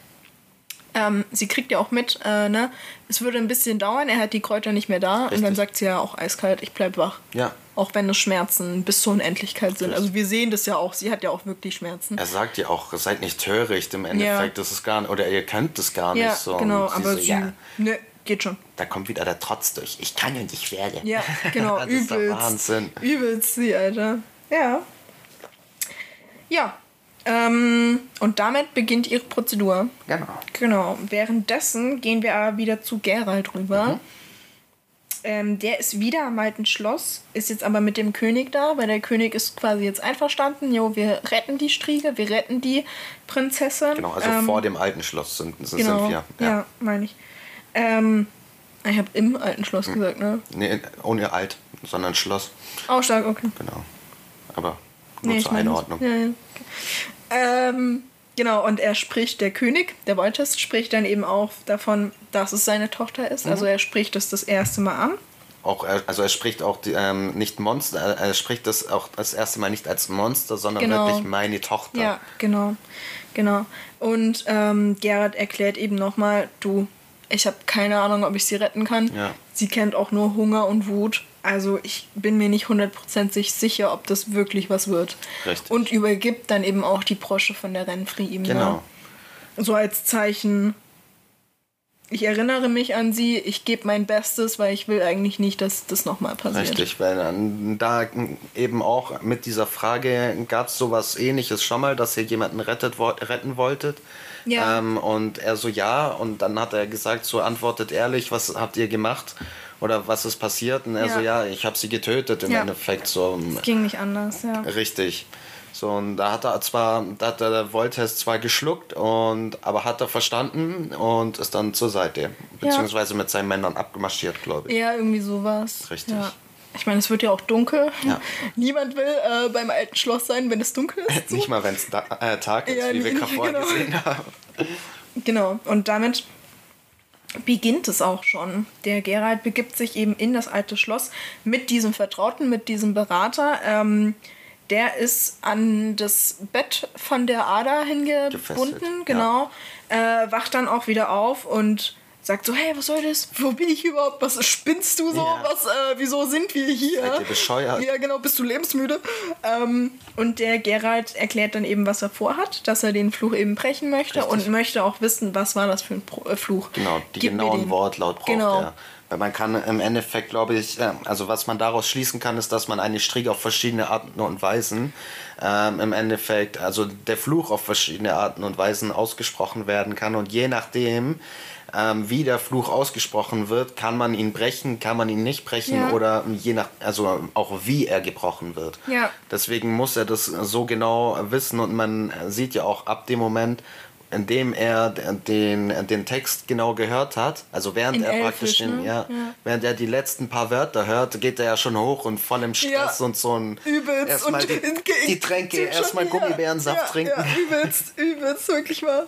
Ähm, sie kriegt ja auch mit, äh, ne? Es würde ein bisschen dauern, er hat die Kräuter nicht mehr da. Richtig. Und dann sagt sie ja auch eiskalt, ich bleib wach. Ja. Auch wenn es Schmerzen bis zur Unendlichkeit sind. Also wir sehen das ja auch, sie hat ja auch wirklich Schmerzen. Er sagt ja auch, seid nicht töricht im Endeffekt, ja. das ist gar nicht, oder ihr könnt das gar ja, nicht so. Genau, aber so, sie, ja. ne, geht schon. Da kommt wieder der Trotz durch. Ich kann ja nicht werden. Ja, genau, das übelst. Ist Wahnsinn. Übelst sie, Alter. Ja. Ja, ähm, und damit beginnt ihre Prozedur. Genau. Genau. Währenddessen gehen wir aber wieder zu Gerald rüber. Mhm. Ähm, der ist wieder am alten Schloss, ist jetzt aber mit dem König da, weil der König ist quasi jetzt einverstanden. Jo, wir retten die Striege, wir retten die Prinzessin. Genau, also ähm, vor dem alten Schloss sind, sind, genau, wir. Ja, ja meine ich. Ähm, ich habe im alten Schloss hm. gesagt, ne? Nee, ohne alt, sondern Schloss. Auch stark, okay. Genau. Aber nur nee, zur Einordnung. Ja, ja. Okay. Ähm, genau, und er spricht, der König, der Woltest, spricht dann eben auch davon, dass es seine Tochter ist. Mhm. Also er spricht das das erste Mal an. Auch, also er spricht auch die, ähm, nicht Monster, er spricht das auch das erste Mal nicht als Monster, sondern genau. wirklich meine Tochter. Ja, genau, genau. Und ähm, Gerhard erklärt eben nochmal, du, ich habe keine Ahnung, ob ich sie retten kann. Ja. Sie kennt auch nur Hunger und Wut. Also ich bin mir nicht hundertprozentig sicher, ob das wirklich was wird. Richtig. Und übergibt dann eben auch die Brosche von der Renfri ihm. Ne? Genau. So als Zeichen, ich erinnere mich an sie, ich gebe mein Bestes, weil ich will eigentlich nicht, dass das nochmal passiert. Richtig, weil dann da eben auch mit dieser Frage gab es sowas ähnliches schon mal, dass ihr jemanden rettet, retten wolltet. Ja. Ähm, und er so ja, und dann hat er gesagt, so antwortet ehrlich, was habt ihr gemacht? Oder was ist passiert? Und er ja. so, ja, ich habe sie getötet im ja. Endeffekt. So. Es ging nicht anders, ja. Richtig. So, und da hat er zwar, da hat der Voltes zwar geschluckt, und, aber hat er verstanden und ist dann zur Seite. Beziehungsweise ja. mit seinen Männern abgemarschiert, glaube ich. Ja, irgendwie sowas. Richtig. Ja. Ich meine, es wird ja auch dunkel. Ja. Niemand will äh, beim alten Schloss sein, wenn es dunkel ist. So. Nicht mal, wenn es äh, Tag ist, wie wir gerade vorher genau. gesehen haben. Genau, und damit beginnt es auch schon. Der Gerald begibt sich eben in das alte Schloss mit diesem Vertrauten, mit diesem Berater. Ähm, der ist an das Bett von der Ada hingebunden, Gefesselt, genau. Ja. Äh, wacht dann auch wieder auf und sagt so, hey, was soll das? Wo bin ich überhaupt? Was spinnst du so? Ja. Was, äh, wieso sind wir hier? Seid ihr bescheuert? Ja, genau, bist du lebensmüde? Ähm, und der Gerald erklärt dann eben, was er vorhat, dass er den Fluch eben brechen möchte Richtig. und möchte auch wissen, was war das für ein Pro äh, Fluch. Genau, die Gib genauen Wortlaut braucht genau. er. Weil man kann im Endeffekt, glaube ich, also was man daraus schließen kann, ist, dass man eine Striege auf verschiedene Arten und Weisen ähm, im Endeffekt, also der Fluch auf verschiedene Arten und Weisen ausgesprochen werden kann und je nachdem, ähm, wie der Fluch ausgesprochen wird, kann man ihn brechen, kann man ihn nicht brechen ja. oder je nach, also auch wie er gebrochen wird. Ja. Deswegen muss er das so genau wissen und man sieht ja auch ab dem Moment, in dem er den, den Text genau gehört hat, also während in er Elfisch, praktisch den, ne? ja, ja, während er die letzten paar Wörter hört, geht er ja schon hoch und voll im Stress ja. und so ein übelst erstmal die, die, Tränke, erstmal Gummibärensaft trinken. Ja, übelst, übelst, wirklich wahr.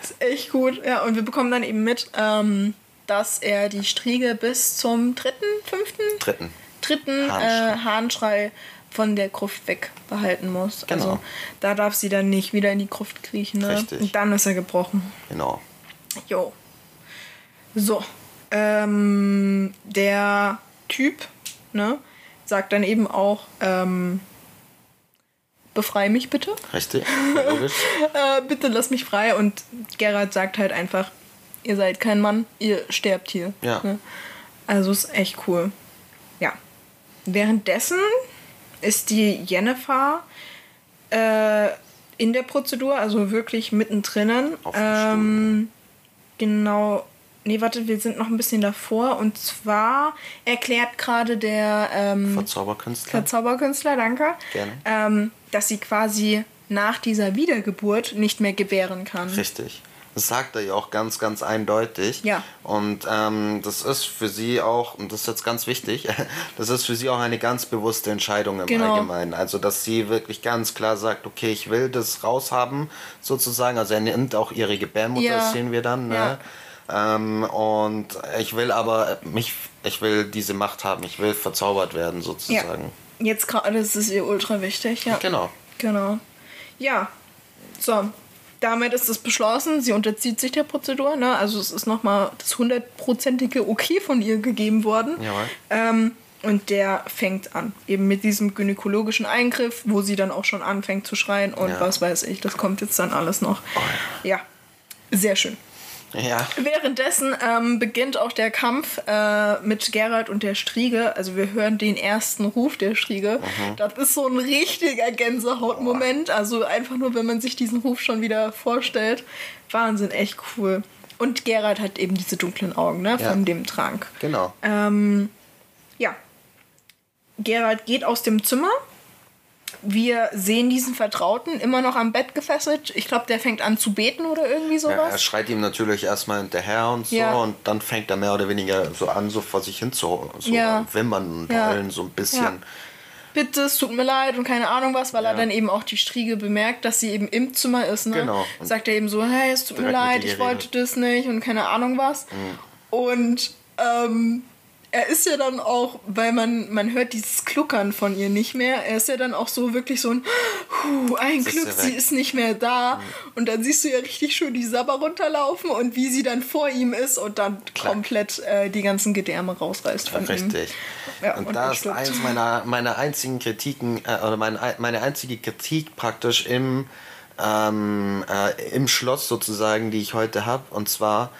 Das ist echt gut. Ja, und wir bekommen dann eben mit, ähm, dass er die Striege bis zum dritten, fünften? Dritten. Dritten Hahnschrei, äh, Hahnschrei von der Gruft wegbehalten muss. Genau. Also da darf sie dann nicht wieder in die Gruft kriechen. Ne? Richtig. Und dann ist er gebrochen. Genau. Jo. So. Ähm, der Typ, ne, sagt dann eben auch, ähm, befreie mich bitte. Richtig, logisch. äh, bitte lass mich frei. Und Gerald sagt halt einfach, ihr seid kein Mann, ihr sterbt hier. Ja. Ne? Also ist echt cool. Ja. Währenddessen ist die Jennifer äh, in der Prozedur, also wirklich mittendrin. Ähm, genau. Nee, warte, wir sind noch ein bisschen davor. Und zwar erklärt gerade der ähm, Verzauberkünstler. Verzauberkünstler, danke. Gerne. Ähm, dass sie quasi nach dieser Wiedergeburt nicht mehr gebären kann. Richtig. Das sagt er ja auch ganz, ganz eindeutig. Ja. Und ähm, das ist für sie auch, und das ist jetzt ganz wichtig, das ist für sie auch eine ganz bewusste Entscheidung im genau. Allgemeinen. Also, dass sie wirklich ganz klar sagt, okay, ich will das raushaben, sozusagen. Also, er nimmt auch ihre Gebärmutter, ja. das sehen wir dann. Ne? Ja. Ähm, und ich will aber mich, ich will diese Macht haben, ich will verzaubert werden, sozusagen. Ja. Jetzt gerade ist es ihr ultra wichtig, ja. Genau. Genau. Ja. So, damit ist es beschlossen. Sie unterzieht sich der Prozedur. Ne? Also es ist nochmal das hundertprozentige Okay von ihr gegeben worden. Ähm, und der fängt an. Eben mit diesem gynäkologischen Eingriff, wo sie dann auch schon anfängt zu schreien und ja. was weiß ich. Das kommt jetzt dann alles noch. Oh ja. ja, sehr schön. Ja. Währenddessen ähm, beginnt auch der Kampf äh, mit Gerald und der Striege. Also wir hören den ersten Ruf der Striege. Mhm. Das ist so ein richtiger Gänsehautmoment. Also einfach nur, wenn man sich diesen Ruf schon wieder vorstellt. Wahnsinn, echt cool. Und Gerald hat eben diese dunklen Augen ne, ja. von dem Trank. Genau. Ähm, ja. Gerald geht aus dem Zimmer wir sehen diesen Vertrauten immer noch am Bett gefesselt. Ich glaube, der fängt an zu beten oder irgendwie sowas. Ja, er schreit ihm natürlich erstmal hinterher und so ja. und dann fängt er mehr oder weniger so an, so vor sich hin zu so ja. wimmern und ja. heulen so ein bisschen. Bitte, es tut mir leid und keine Ahnung was, weil er dann eben auch die Striege bemerkt, dass sie eben im Zimmer ist. Ne? Genau. Und Sagt er eben so, hey, es tut mir leid, ich wollte das nicht und keine Ahnung was. Mhm. Und ähm, er ist ja dann auch, weil man, man hört dieses Kluckern von ihr nicht mehr, er ist ja dann auch so wirklich so ein, huh, ein Glück, ist sie ist nicht mehr da. Mhm. Und dann siehst du ja richtig schön die Sabber runterlaufen und wie sie dann vor ihm ist und dann Klar. komplett äh, die ganzen Gedärme rausreißt von richtig. ihm. Richtig. Ja, und, und da ist eins meiner, meiner einzigen Kritiken, äh, oder meine, meine einzige Kritik praktisch im, ähm, äh, im Schloss sozusagen, die ich heute habe. Und zwar,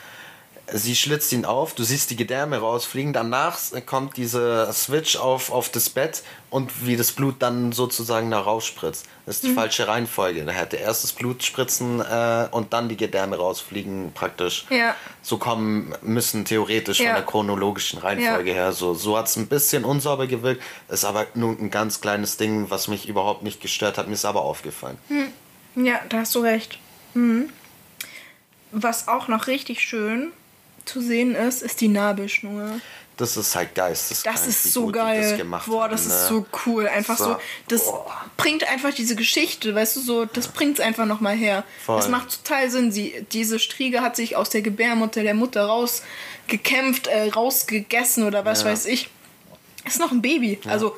sie schlitzt ihn auf, du siehst die Gedärme rausfliegen, danach kommt dieser Switch auf, auf das Bett und wie das Blut dann sozusagen da rausspritzt. Das ist die mhm. falsche Reihenfolge. Da hätte erst das Blut spritzen äh, und dann die Gedärme rausfliegen praktisch. Ja. So kommen müssen theoretisch ja. von der chronologischen Reihenfolge ja. her. So, so hat es ein bisschen unsauber gewirkt, ist aber nur ein ganz kleines Ding, was mich überhaupt nicht gestört hat. Mir ist aber aufgefallen. Mhm. Ja, da hast du recht. Mhm. Was auch noch richtig schön zu sehen ist, ist die Nabelschnur. Das ist halt geisteskrank. Das ist so geil. Das Boah, das haben, ist ne? so cool. Einfach so, so das Boah. bringt einfach diese Geschichte, weißt du, so, das bringt es einfach nochmal her. Voll. Das macht total Sinn. Sie, diese Striege hat sich aus der Gebärmutter der Mutter rausgekämpft, äh, rausgegessen oder was ja. weiß ich. Ist noch ein Baby. Ja. Also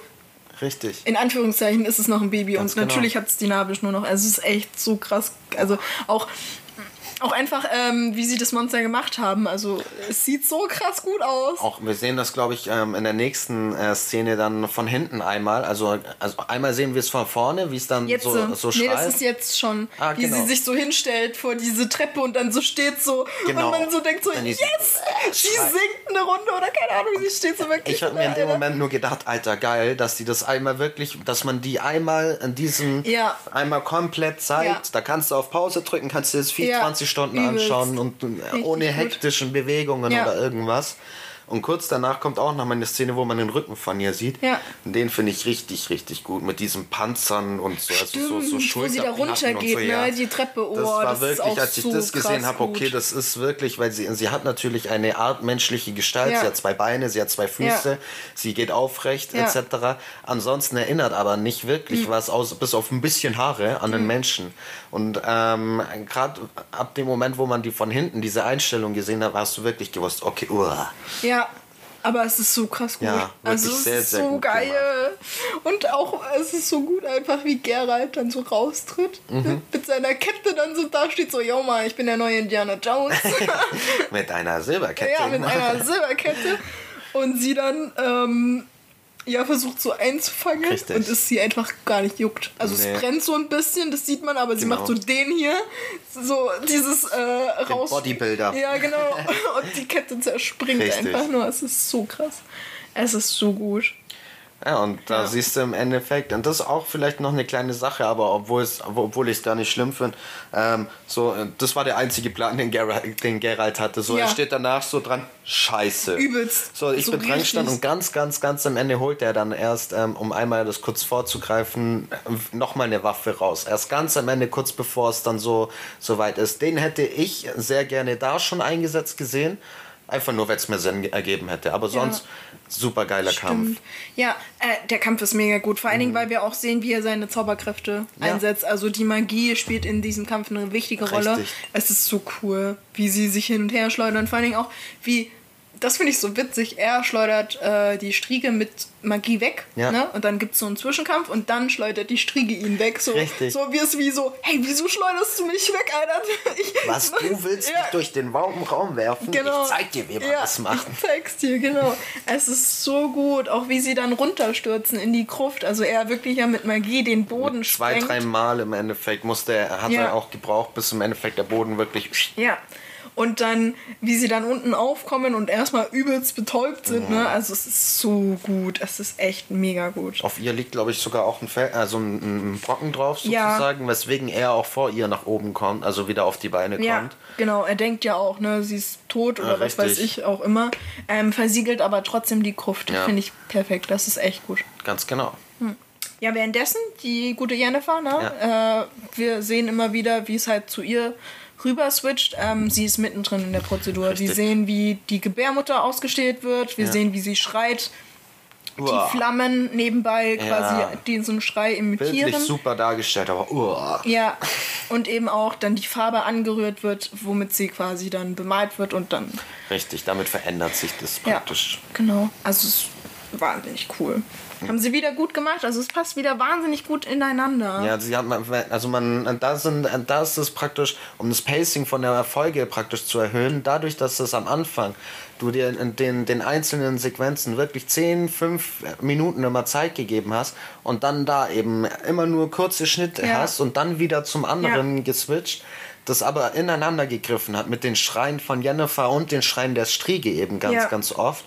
Richtig. In Anführungszeichen ist es noch ein Baby Ganz und genau. natürlich hat es die Nabelschnur noch. Also es ist echt so krass. Also auch auch einfach, ähm, wie sie das Monster gemacht haben. Also es sieht so krass gut aus. Auch wir sehen das, glaube ich, ähm, in der nächsten äh, Szene dann von hinten einmal. Also, also einmal sehen wir es von vorne, wie es dann jetzt, so, so schreit. Nee, das ist jetzt schon, ah, wie genau. sie sich so hinstellt vor diese Treppe und dann so steht so genau. und man so denkt so, yes, sie singt eine Runde oder keine Ahnung, sie steht so wirklich. Ich habe mir in dem Moment nur gedacht, alter geil, dass die das einmal wirklich, dass man die einmal in diesem ja. einmal komplett zeigt. Ja. Da kannst du auf Pause drücken, kannst du das 24 ja. Stunden Übelst. anschauen und Richtig ohne hektischen Bewegungen ja. oder irgendwas. Und kurz danach kommt auch noch mal eine Szene, wo man den Rücken von ihr sieht. Ja. Und den finde ich richtig, richtig gut. Mit diesen Panzern und so. Also so, so Wo sie da runtergeht, so, ja. ne? Die Treppe, oh, das war das wirklich, als ich so das gesehen habe, okay, das ist wirklich, weil sie, sie hat natürlich eine Art menschliche Gestalt. Ja. Sie hat zwei Beine, sie hat zwei Füße, ja. sie geht aufrecht, etc. Ansonsten erinnert aber nicht wirklich mhm. was, aus, bis auf ein bisschen Haare, an den mhm. Menschen. Und ähm, gerade ab dem Moment, wo man die von hinten, diese Einstellung gesehen hat, hast du wirklich gewusst, okay, uah. Ja, aber es ist so krass gut. Ja, also es sehr, ist sehr so geil. Gemacht. Und auch es ist so gut einfach, wie Geralt dann so raustritt. Mhm. Mit seiner Kette dann so da steht, so, yo mal, ich bin der neue Indiana Jones. mit einer Silberkette. Ja, mit einer Silberkette. Und sie dann ähm, ja, versucht so einzufangen Richtig. und es sie einfach gar nicht juckt. Also nee. es brennt so ein bisschen, das sieht man, aber sie genau. macht so den hier, so dieses äh, raus. Bodybuilder. Ja, genau. und die Kette zerspringt Richtig. einfach nur. Es ist so krass. Es ist so gut. Ja, und da ja. siehst du im Endeffekt, und das ist auch vielleicht noch eine kleine Sache, aber obwohl, es, obwohl ich es gar nicht schlimm finde, ähm, so, das war der einzige Plan, den Geralt, den Geralt hatte. So, ja. er steht danach so dran, scheiße. Übelst. So, ich so bin dran gestanden und ganz, ganz, ganz am Ende holt er dann erst, ähm, um einmal das kurz vorzugreifen, nochmal eine Waffe raus. Erst ganz am Ende, kurz bevor es dann so, so weit ist. Den hätte ich sehr gerne da schon eingesetzt gesehen. Einfach nur, weil es mir Sinn ergeben hätte. Aber sonst ja. super geiler Kampf. Ja, äh, der Kampf ist mega gut. Vor allen Dingen, mhm. weil wir auch sehen, wie er seine Zauberkräfte ja. einsetzt. Also die Magie spielt in diesem Kampf eine wichtige Richtig. Rolle. Es ist so cool, wie sie sich hin und her schleudern. Vor allen Dingen auch, wie das finde ich so witzig. Er schleudert äh, die Striege mit Magie weg. Ja. Ne? Und dann gibt es so einen Zwischenkampf und dann schleudert die Striege ihn weg. So, Richtig. so wie es wie so, hey, wieso schleuderst du mich weg, Alter? Ich, Was, du willst ja. mich durch den Raum, Raum werfen? Genau. Ich zeig dir, wie man ja, das macht. Ich zeig's dir, genau. es ist so gut. Auch wie sie dann runterstürzen in die Gruft. Also er wirklich ja mit Magie den Boden mit Zwei, drei Mal im Endeffekt musste er, hat ja. er auch gebraucht, bis im Endeffekt der Boden wirklich... Ja und dann, wie sie dann unten aufkommen und erstmal übelst betäubt sind. Mhm. Ne? Also es ist so gut. Es ist echt mega gut. Auf ihr liegt, glaube ich, sogar auch ein, Fel also ein, Brocken drauf sozusagen, ja. weswegen er auch vor ihr nach oben kommt, also wieder auf die Beine ja, kommt. Genau, er denkt ja auch, ne, sie ist tot oder ja, was weiß ich auch immer. Ähm, versiegelt aber trotzdem die Gruft. Ja. Finde ich perfekt. Das ist echt gut. Ganz genau. Hm. Ja, währenddessen, die gute Jennifer, ne? Äh, wir sehen immer wieder, wie es halt zu ihr rüber switcht. Ähm, sie ist mittendrin in der Prozedur. Richtig. Wir sehen, wie die Gebärmutter ausgestellt wird. Wir ja. sehen, wie sie schreit. Uah. Die Flammen nebenbei quasi ja. so einen Schrei imitieren. Bildlich super dargestellt, aber uah. Ja, und eben auch dann die Farbe angerührt wird, womit sie quasi dann bemalt wird und dann... Richtig, damit verändert sich das praktisch. Ja, genau, also es ist wahnsinnig cool. Haben sie wieder gut gemacht. Also es passt wieder wahnsinnig gut ineinander. Ja, sie haben, also man, da sind, da ist es praktisch, um das Pacing von der Erfolge praktisch zu erhöhen, dadurch, dass es am Anfang du dir in den, den einzelnen Sequenzen wirklich 10, 5 Minuten immer Zeit gegeben hast und dann da eben immer nur kurze Schnitte ja. hast und dann wieder zum anderen ja. geswitcht das aber ineinander gegriffen hat mit den Schreien von Jennifer und den Schreien der Striege eben ganz, ja. ganz oft.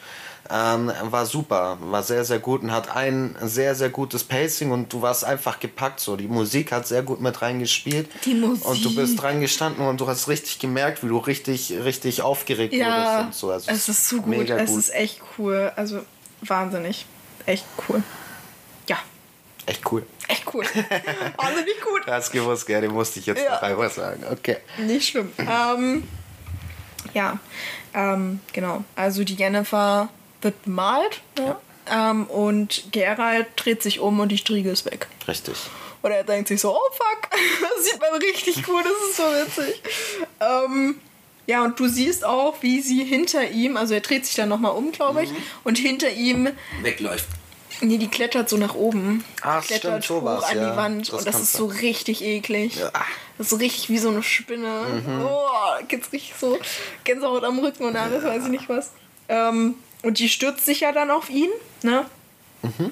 Ähm, war super, war sehr, sehr gut und hat ein sehr, sehr gutes Pacing und du warst einfach gepackt. So, die Musik hat sehr gut mit reingespielt. Die Musik. Und du bist dran gestanden und du hast richtig gemerkt, wie du richtig, richtig aufgeregt ja, wurdest und so. Also es ist so gut, es gut. ist echt cool. Also wahnsinnig. Echt cool. Ja. Echt cool. Echt cool. Wahnsinnig gut. Du hast gewusst, gerne musste ich jetzt ja. noch einmal sagen. Okay. Nicht schlimm. ähm, ja, ähm, genau. Also die Jennifer wird bemalt. Ja. Ähm, und Gerald dreht sich um und die Striege ist weg. Richtig. Und er denkt sich so, oh fuck, das sieht man richtig gut, das ist so witzig. Ähm, ja, und du siehst auch, wie sie hinter ihm, also er dreht sich dann nochmal um, glaube ich, mhm. und hinter ihm wegläuft. Nee, die klettert so nach oben. Ach, klettert stimmt, hoch an ja. die Wand das und das ist so richtig eklig. Ja. Das ist so richtig wie so eine Spinne. Mhm. Oh, geht's richtig so Gänsehaut am Rücken und alles, ja. weiß ich nicht was. Ähm, und die stürzt sich ja dann auf ihn, ne? Mhm.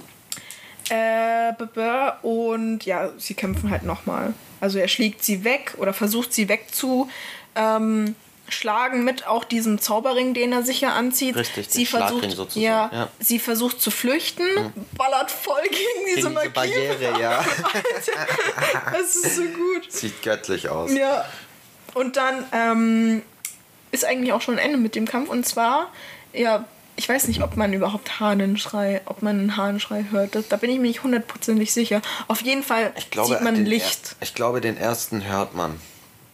Äh, und ja, sie kämpfen halt nochmal. Also er schlägt sie weg oder versucht sie wegzuschlagen ähm, mit auch diesem Zauberring, den er sich ja anzieht. Richtig, sie versucht, sozusagen. Ja, ja, sie versucht zu flüchten, mhm. ballert voll gegen diese, gegen diese Barriere, ja. Das ist so gut. Sieht göttlich aus. Ja. Und dann ähm, ist eigentlich auch schon ein Ende mit dem Kampf. Und zwar, ja, ich weiß nicht, ob man überhaupt Hahnenschrei, ob man einen Hahnenschrei hört. Da bin ich mir nicht hundertprozentig sicher. Auf jeden Fall glaube, sieht man Licht. Er, ich glaube, den ersten hört man.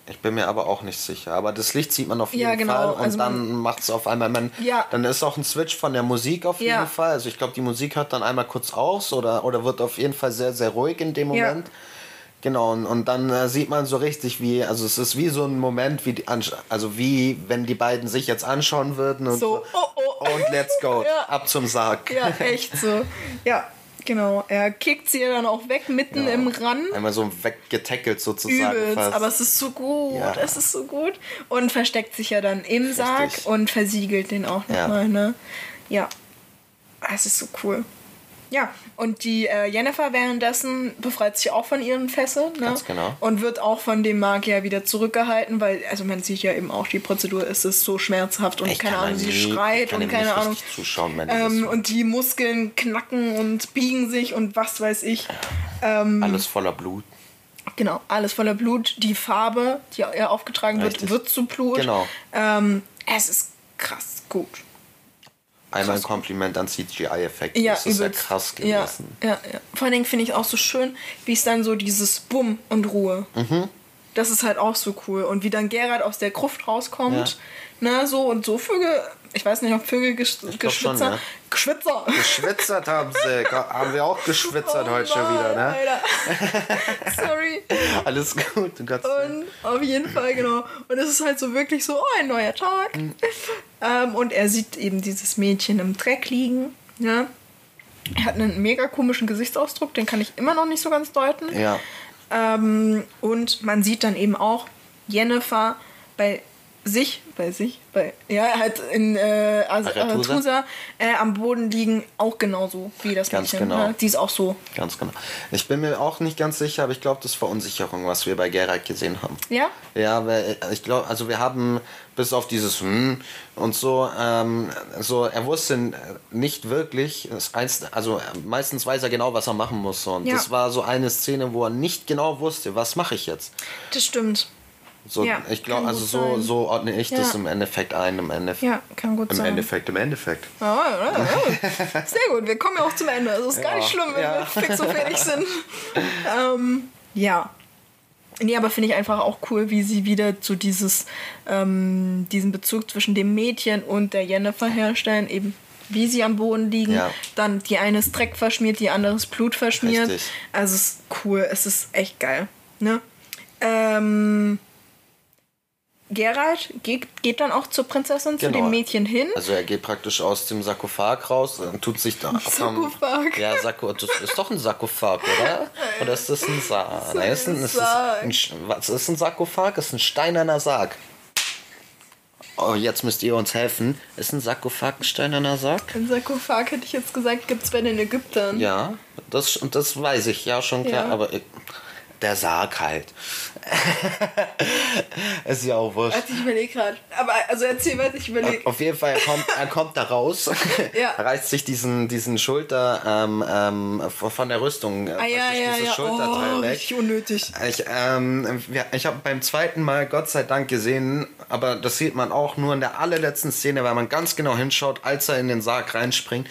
Ich bin mir aber auch nicht sicher. Aber das Licht sieht man auf jeden ja, genau. Fall und also dann macht es auf einmal. Man, ja. Dann ist auch ein Switch von der Musik auf jeden ja. Fall. Also ich glaube, die Musik hört dann einmal kurz aus oder, oder wird auf jeden Fall sehr, sehr ruhig in dem Moment. Ja. Genau, und, und dann äh, sieht man so richtig, wie, also es ist wie so ein Moment, wie die, also wie wenn die beiden sich jetzt anschauen würden und so, oh, oh. und let's go, ja. ab zum Sarg. Ja, echt so. Ja, genau. Er kickt sie dann auch weg, mitten ja. im Run. Einmal so weggetackelt sozusagen. Übelst, fast. aber es ist so gut, ja. es ist so gut. Und versteckt sich ja dann im richtig. Sarg und versiegelt den auch nochmal, ja. ne? Ja, es ist so cool. ja, und die äh, Jennifer währenddessen befreit sich auch von ihren Fesseln. Ne? Ganz genau. Und wird auch von dem Magier wieder zurückgehalten, weil, also man sieht ja eben auch, die Prozedur ist es so schmerzhaft und Ich keine Ahnung, sie schreit und keine Ahnung. zuschauen, ähm, und die Muskeln knacken und biegen sich und was weiß ich. Ähm, Alles voller Blut. Genau, alles voller Blut. Die Farbe, die ihr aufgetragen wird, Richtig. wird zu Blut. Genau. Ähm, es ist krass gut. Einmal ein Kompliment an CGI-Effekte. Ja, das ist ja krass Ja, gewesen. ja, ja. Vor allen Dingen finde ich auch so schön, wie es dann so dieses Bumm und Ruhe. Mhm. Das ist halt auch so cool. Und wie dann Gerard aus der Gruft rauskommt. Ne, so und so Vögel. Ich weiß nicht, ob Vögel gesch geschwitzer. schon, ja. Geschwitzer. Geschwitzert haben sie. Haben wir auch geschwitzert Oh heute schon Mann, wieder, ne? Sorry. Alles gut, du kannst. Und auf jeden Fall, genau. Und es ist halt so wirklich so, oh, ein neuer Tag. Mhm. Ähm, und er sieht eben dieses Mädchen im Dreck liegen. Ja. Er hat einen mega komischen Gesichtsausdruck, den kann ich immer noch nicht so ganz deuten. Ja. Ähm, und man sieht dann eben auch Jennifer bei sich, bei sich, bei, ja, halt in äh, Arethusa. Äh, am Boden liegen, auch genauso wie das Ganz Mädchen. genau. Ne? Die ist auch so. Ganz genau. Ich bin mir auch nicht ganz sicher, aber ich glaube, das ist Verunsicherung, was wir bei Geralt gesehen haben. Ja? Ja, weil äh, ich glaube, also wir haben bis auf dieses hm und so, ähm, so er wusste nicht wirklich, also äh, meistens weiß er genau, was er machen muss. Und Ja. das war so eine Szene, wo er nicht genau wusste, was mache ich jetzt. Das stimmt. So, Ja, ich glaube, also so, sein. so ordne ich das Ja. im Endeffekt ein, im Endeffekt. Ja, kann gut Im sein. Endeffekt, im Endeffekt. Ja, ja, ja. Sehr gut, wir kommen ja auch zum Ende. Es ist gar nicht schlimm, wenn wir fix und fertig sind. ähm, ja. Nee, aber finde ich einfach auch cool, wie sie wieder zu dieses, ähm, diesen Bezug zwischen dem Mädchen und der Jennifer herstellen. Eben wie sie am Boden liegen. Ja. Dann die eine ist Dreck verschmiert, die andere ist Blut verschmiert. Richtig. Also es ist cool, es ist echt geil. Ne? Ähm, Gerald geht, geht dann auch zur Prinzessin, zu Genau. dem Mädchen hin. Also er geht praktisch aus dem Sarkophag raus und tut sich da Sarkophag. Ja, Sarko, das ist doch ein Sarkophag, oder? Oder ist das ein Sarg? Nein, ist ein, ist ein, was ist ein Sarkophag? Das ist ein steinerner Sarg. Oh, jetzt müsst ihr uns helfen. Ist ein Sarkophag ein steinerner Sarg? Ein Sarkophag hätte ich jetzt gesagt, gibt es bei den Ägyptern. Ja, das, und das weiß ich, ja, schon klar, Ja. aber ich, der Sarg halt. Ist ja auch wurscht. Also ich überlege gerade. Aber also erzähl weiter, ich überlege. Auf jeden Fall, er kommt, er kommt da raus, Ja. reißt sich diesen, diesen Schulter ähm, ähm, von der Rüstung, äh, Ah ja, ja, dieses ja. Schulterteil Oh, weg. unnötig. Ich, ähm, ich habe beim zweiten Mal Gott sei Dank gesehen, aber das sieht man auch nur in der allerletzten Szene, weil man ganz genau hinschaut, als er in den Sarg reinspringt,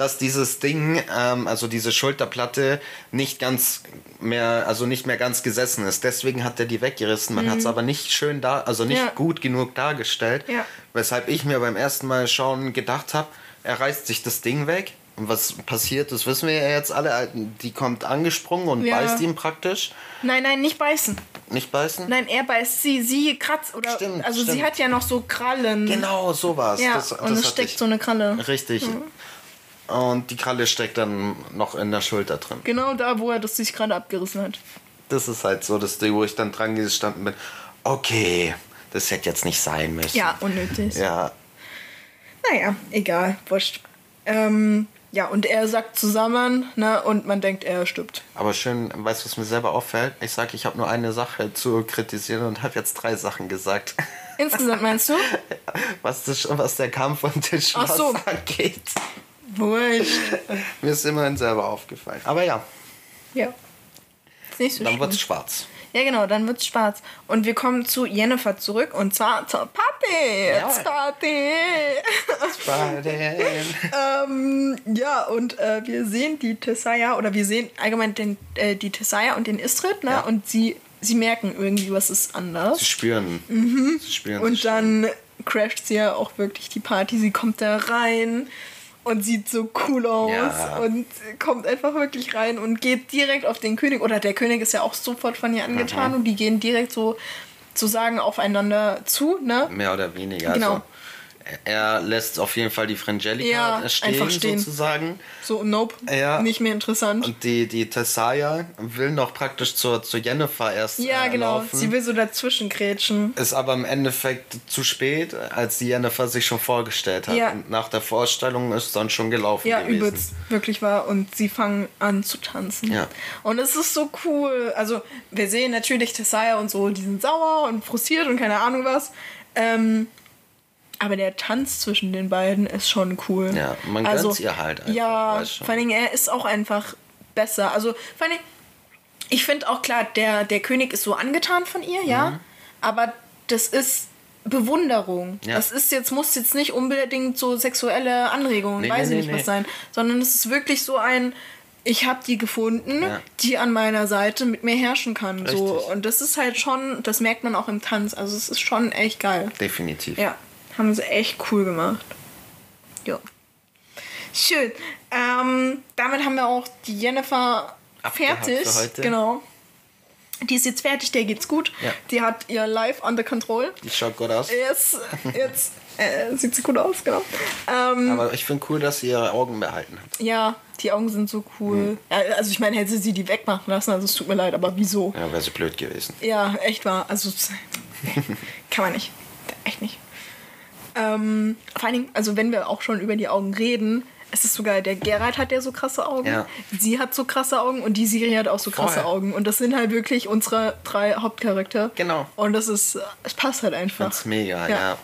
dass dieses Ding, ähm, also diese Schulterplatte, nicht ganz mehr, also nicht mehr ganz gesessen ist. Deswegen hat er die weggerissen. Man hat es aber nicht schön da, also nicht Mhm. Ja. gut genug dargestellt. Ja. Weshalb ich mir beim ersten Mal schauen gedacht habe, er reißt sich das Ding weg. Und was passiert, das wissen wir ja jetzt alle. Die kommt angesprungen und Ja. beißt ihn praktisch. Nein, nein, nicht beißen. Nicht beißen? Nein, er beißt sie, sie kratzt oder. Stimmt, also sie stimmt. hat ja noch so Krallen. Genau, sowas. Ja, das, das und es steckt ich. so eine Kralle. Richtig. Und die Kralle steckt dann noch in der Schulter drin. Genau da, wo er das sich gerade abgerissen hat. Das ist halt so das Ding, wo ich dann dran gestanden bin. Okay, das hätte jetzt nicht sein müssen. Ja, unnötig. Ja, Naja, egal, wurscht. Ähm, ja, und er sackt zusammen, ne, und man denkt, er stirbt. aber schön, weißt du, was mir selber auffällt? Ich sag, ich habe nur eine Sache zu kritisieren und habe jetzt drei Sachen gesagt. Insgesamt meinst du? Was, das, was der Kampf und den Ach so. angeht. Wurscht. Mir ist immerhin selber aufgefallen. Aber ja, Ja. Ist nicht so dann schlimm. wird's schwarz. Ja, genau, dann wird's schwarz. Und wir kommen zu Jennifer zurück und zwar zur Papi. Ja. It's Papi. ähm, ja, und äh, wir sehen die Tessaya oder wir sehen allgemein den, äh, die Tessaya und den Istrid, ne? Ja. Und sie, sie merken irgendwie, was ist anders. Sie spüren. Sie spüren Mhm. Und dann crasht sie ja auch wirklich die Party. Sie kommt da rein und sieht so cool aus Ja. und kommt einfach wirklich rein und geht direkt auf den König. Oder der König ist ja auch sofort von ihr angetan Mhm. und die gehen direkt so zu sagen aufeinander zu, ne? Mehr oder weniger. Genau. Also, er lässt auf jeden Fall die Frangelica ja, stehen, stehen, sozusagen. So, nope, ja. nicht mehr interessant. Und die, die Tessaya will noch praktisch zur, zur Jennifer erst Ja, äh, genau, laufen. sie will so dazwischen grätschen. Ist aber im Endeffekt zu spät, als die Jennifer sich schon vorgestellt hat. Ja. Und nach der Vorstellung ist dann schon gelaufen ja, gewesen. Ja, übelst, wirklich war. Und sie fangen an zu tanzen. Ja. Und es ist so cool. Also, wir sehen natürlich Tessaya und so, die sind sauer und frustriert und keine Ahnung was. Ähm, aber der Tanz zwischen den beiden ist schon cool. Ja, man also, gönnt ihr halt einfach. Ja, vor allem er ist auch einfach besser. Also vor allem, ich finde auch klar, der, der König ist so angetan von ihr, ja. Mhm. Aber das ist Bewunderung. Ja. Das ist jetzt, muss jetzt nicht unbedingt so sexuelle Anregungen, nee, weiß nee, ich nicht nee, was sein, sondern es ist wirklich so ein, ich habe die gefunden, ja. die an meiner Seite mit mir herrschen kann. So. Und das ist halt schon, das merkt man auch im Tanz. Also es ist schon echt geil. Definitiv. Ja. Haben sie echt cool gemacht. Ja. Schön. Ähm, damit haben wir auch die Jennifer Abgehakt fertig. Genau. Die ist jetzt fertig, der geht's gut. Ja. Die hat ihr Live under control. Die schaut gut aus. Jetzt, jetzt äh, sieht sie gut aus, genau. Ähm, Aber ich finde cool, dass sie ihre Augen behalten hat. Ja, die Augen sind so cool. Mhm. Also ich meine, hätte sie die wegmachen lassen, also es tut mir leid, aber wieso? Ja, wäre sie blöd gewesen. Ja, echt wahr. Also kann man nicht. Echt nicht. Ähm, vor allen Dingen, also wenn wir auch schon über die Augen reden, es ist sogar, der Gerald hat ja so krasse Augen, ja. sie hat so krasse Augen und die Siri hat auch so krasse Vorher. Augen. Und das sind halt wirklich unsere drei Hauptcharakter. Genau. Und das ist, es passt halt einfach. Das ist mega, ja. ja.